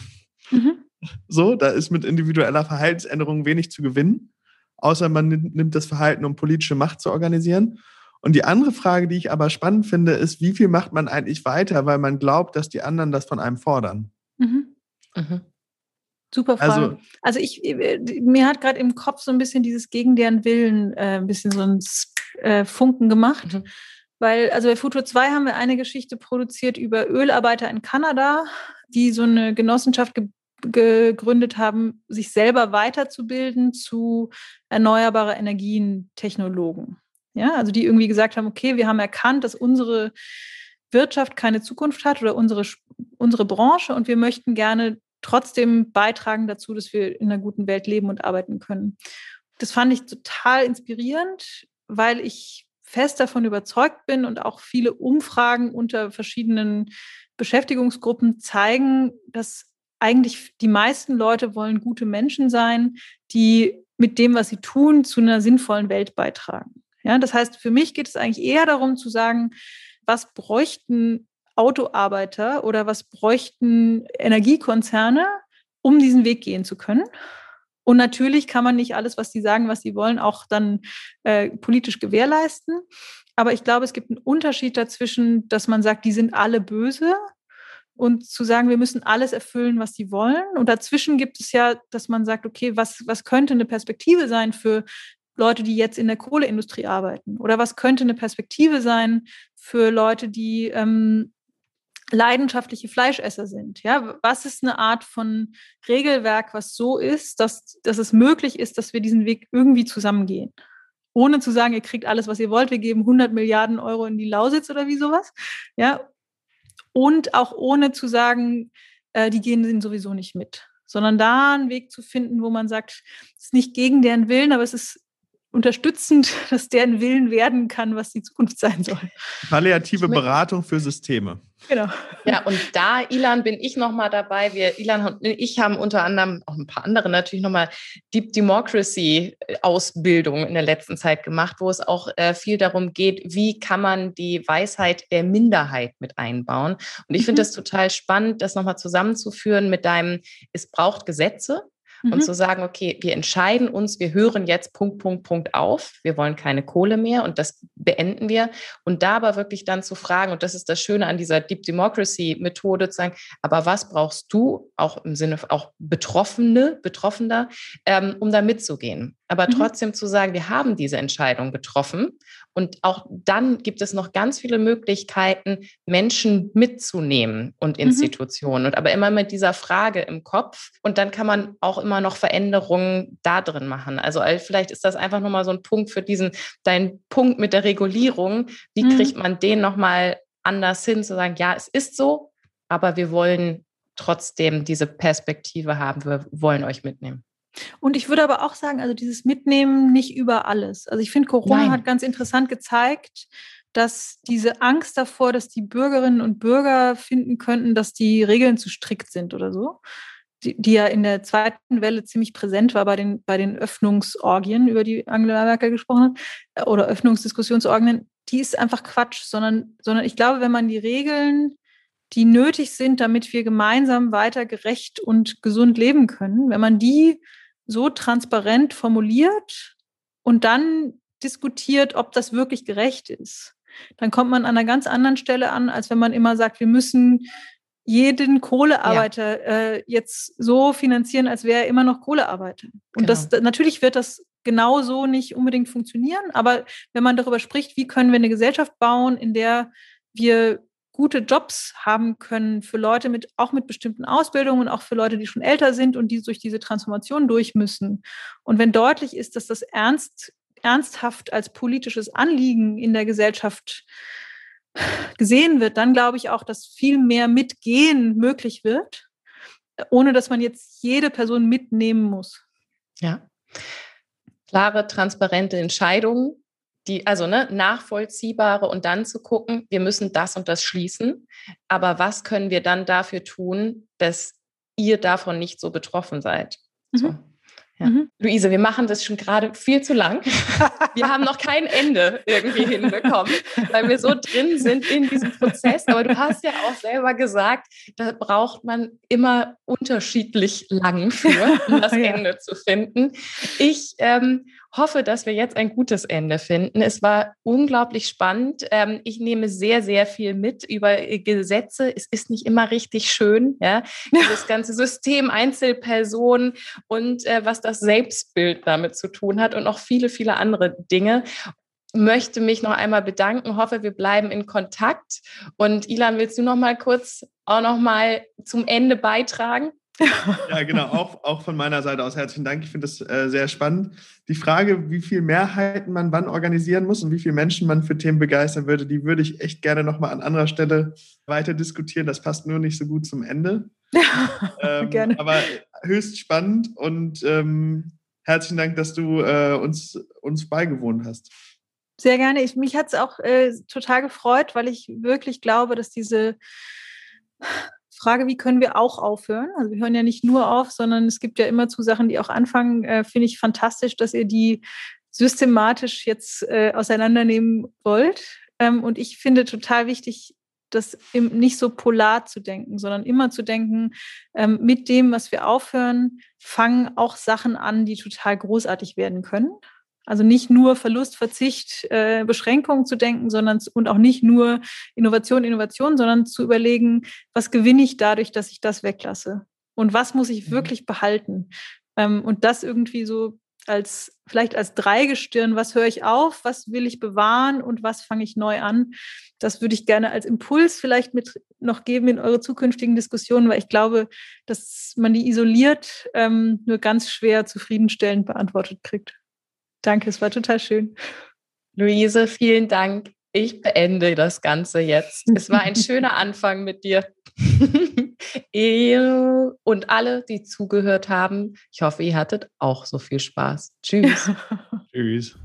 Mhm. So, da ist mit individueller Verhaltensänderung wenig zu gewinnen, außer man nimmt das Verhalten, um politische Macht zu organisieren. Und die andere Frage, die ich aber spannend finde, ist, wie viel macht man eigentlich weiter, weil man glaubt, dass die anderen das von einem fordern? Mhm. Mhm. Super Frage. Also, also ich, äh, mir hat gerade im Kopf so ein bisschen dieses gegen deren Willen äh, ein bisschen so ein äh, Funken gemacht. Mhm. Weil, also bei Futur 2 haben wir eine Geschichte produziert über Ölarbeiter in Kanada, die so eine Genossenschaft ge gegründet haben, sich selber weiterzubilden zu erneuerbare Energien-Technologen. Ja, also die irgendwie gesagt haben, okay, wir haben erkannt, dass unsere Wirtschaft keine Zukunft hat oder unsere, unsere Branche und wir möchten gerne trotzdem beitragen dazu, dass wir in einer guten Welt leben und arbeiten können. Das fand ich total inspirierend, weil ich fest davon überzeugt bin und auch viele Umfragen unter verschiedenen Beschäftigungsgruppen zeigen, dass eigentlich die meisten Leute wollen gute Menschen sein, die mit dem, was sie tun, zu einer sinnvollen Welt beitragen. Ja, das heißt, für mich geht es eigentlich eher darum zu sagen, was bräuchten Autoarbeiter oder was bräuchten Energiekonzerne, um diesen Weg gehen zu können. Und natürlich kann man nicht alles, was sie sagen, was sie wollen, auch dann äh, politisch gewährleisten. Aber ich glaube, es gibt einen Unterschied dazwischen, dass man sagt, die sind alle böse und zu sagen, wir müssen alles erfüllen, was sie wollen. Und dazwischen gibt es ja, dass man sagt, okay, was, was könnte eine Perspektive sein für Leute, die jetzt in der Kohleindustrie arbeiten? Oder was könnte eine Perspektive sein für Leute, die ähm, leidenschaftliche Fleischesser sind. Ja, was ist eine Art von Regelwerk, was so ist, dass, dass es möglich ist, dass wir diesen Weg irgendwie zusammengehen? Ohne zu sagen, ihr kriegt alles, was ihr wollt, wir geben 100 Milliarden Euro in die Lausitz oder wie sowas. Ja, und auch ohne zu sagen, äh, die gehen sowieso nicht mit, sondern da einen Weg zu finden, wo man sagt, es ist nicht gegen deren Willen, aber es ist unterstützend, dass deren Willen werden kann, was die Zukunft sein soll. Palliative Beratung für Systeme. Genau. Ja, und da, Ilan, bin ich nochmal dabei. Wir, Ilan und ich haben unter anderem, auch ein paar andere natürlich nochmal Deep Democracy äh, Ausbildung in der letzten Zeit gemacht, wo es auch äh, viel darum geht, wie kann man die Weisheit der Minderheit mit einbauen. Und ich finde mhm. das total spannend, das nochmal zusammenzuführen mit deinem, es braucht Gesetze, mhm. und zu sagen, okay, wir entscheiden uns, wir hören jetzt Punkt, Punkt, Punkt auf, wir wollen keine Kohle mehr und das beenden wir. Und da aber wirklich dann zu fragen, und das ist das Schöne an dieser Deep Democracy Methode, zu sagen, aber was brauchst du, auch im Sinne auch Betroffene, Betroffener, ähm, um da mitzugehen? Aber mhm. trotzdem zu sagen, wir haben diese Entscheidung getroffen und auch dann gibt es noch ganz viele Möglichkeiten, Menschen mitzunehmen und mhm. Institutionen. Mhm. Und aber immer mit dieser Frage im Kopf. Und dann kann man auch immer noch Veränderungen da drin machen. Also vielleicht ist das einfach nochmal so ein Punkt für diesen, dein Punkt mit der Regulierung. Wie mhm. kriegt man den nochmal anders hin, zu sagen, ja, es ist so, aber wir wollen trotzdem diese Perspektive haben. Wir wollen euch mitnehmen. Und ich würde aber auch sagen, also dieses Mitnehmen nicht über alles. Also ich finde, Corona Nein. hat ganz interessant gezeigt, dass diese Angst davor, dass die Bürgerinnen und Bürger finden könnten, dass die Regeln zu strikt sind oder so, die, die ja in der zweiten Welle ziemlich präsent war bei den, bei den Öffnungsorgien, über die Angela Merkel gesprochen hat, äh, oder Öffnungsdiskussionsorgien, die ist einfach Quatsch, sondern, sondern ich glaube, wenn man die Regeln die nötig sind, damit wir gemeinsam weiter gerecht und gesund leben können, wenn man die so transparent formuliert und dann diskutiert, ob das wirklich gerecht ist. Dann kommt man an einer ganz anderen Stelle an, als wenn man immer sagt, wir müssen jeden Kohlearbeiter ja. äh, jetzt so finanzieren, als wäre er immer noch Kohlearbeiter. Und genau. das natürlich wird das genau so nicht unbedingt funktionieren, aber wenn man darüber spricht, wie können wir eine Gesellschaft bauen, in der wir gute Jobs haben können für Leute mit, auch mit bestimmten Ausbildungen und auch für Leute, die schon älter sind und die durch diese Transformation durch müssen. Und wenn deutlich ist, dass das ernst, ernsthaft als politisches Anliegen in der Gesellschaft gesehen wird, dann glaube ich auch, dass viel mehr Mitgehen möglich wird, ohne dass man jetzt jede Person mitnehmen muss. Ja. Klare, transparente Entscheidungen, die, also ne, nachvollziehbare und dann zu gucken, wir müssen das und das schließen. Aber was können wir dann dafür tun, dass ihr davon nicht so betroffen seid? Mhm. So. Ja. Mhm. Luise, wir machen das schon gerade viel zu lang. Wir haben noch kein Ende irgendwie hinbekommen, weil wir so drin sind in diesem Prozess. Aber du hast ja auch selber gesagt, da braucht man immer unterschiedlich lang für, um das ja. Ende zu finden. Ich ähm, hoffe, dass wir jetzt ein gutes Ende finden. Es war unglaublich spannend. Ähm, ich nehme sehr, sehr viel mit über äh, Gesetze. Es ist nicht immer richtig schön, ja, das ganze System Einzelpersonen und äh, was das Selbstbild damit zu tun hat und noch viele, viele andere Dinge möchte mich noch einmal bedanken, hoffe, wir bleiben in Kontakt. Und Ilan, willst du noch mal kurz auch noch mal zum Ende beitragen? Ja, genau, auch, auch von meiner Seite aus herzlichen Dank. Ich finde das äh, sehr spannend. Die Frage, wie viele Mehrheiten man wann organisieren muss und wie viele Menschen man für Themen begeistern würde, die würde ich echt gerne nochmal an anderer Stelle weiter diskutieren. Das passt nur nicht so gut zum Ende. ähm, gerne. Aber höchst spannend und ähm, herzlichen Dank, dass du äh, uns, uns beigewohnt hast. Sehr gerne. Ich, mich hat es auch äh, total gefreut, weil ich wirklich glaube, dass diese Frage, wie können wir auch aufhören? Also wir hören ja nicht nur auf, sondern es gibt ja immer zu Sachen, die auch anfangen. Äh, Finde ich fantastisch, dass ihr die systematisch jetzt äh, auseinandernehmen wollt. Ähm, und ich finde total wichtig, das nicht so polar zu denken, sondern immer zu denken, ähm, mit dem, was wir aufhören, fangen auch Sachen an, die total großartig werden können. Also nicht nur Verlust, Verzicht, äh, Beschränkung zu denken, sondern und auch nicht nur Innovation, Innovation, sondern zu überlegen, was gewinne ich dadurch, dass ich das weglasse? Und was muss ich mhm. wirklich behalten? Ähm, und das irgendwie so als vielleicht als Dreigestirn, was höre ich auf, was will ich bewahren und was fange ich neu an. Das würde ich gerne als Impuls vielleicht mit noch geben in eure zukünftigen Diskussionen, weil ich glaube, dass man die isoliert ähm, nur ganz schwer zufriedenstellend beantwortet kriegt. Danke, es war total schön. Luise, vielen Dank. Ich beende das Ganze jetzt. Es war ein schöner Anfang mit dir. Und alle, die zugehört haben, ich hoffe, ihr hattet auch so viel Spaß. Tschüss. Tschüss.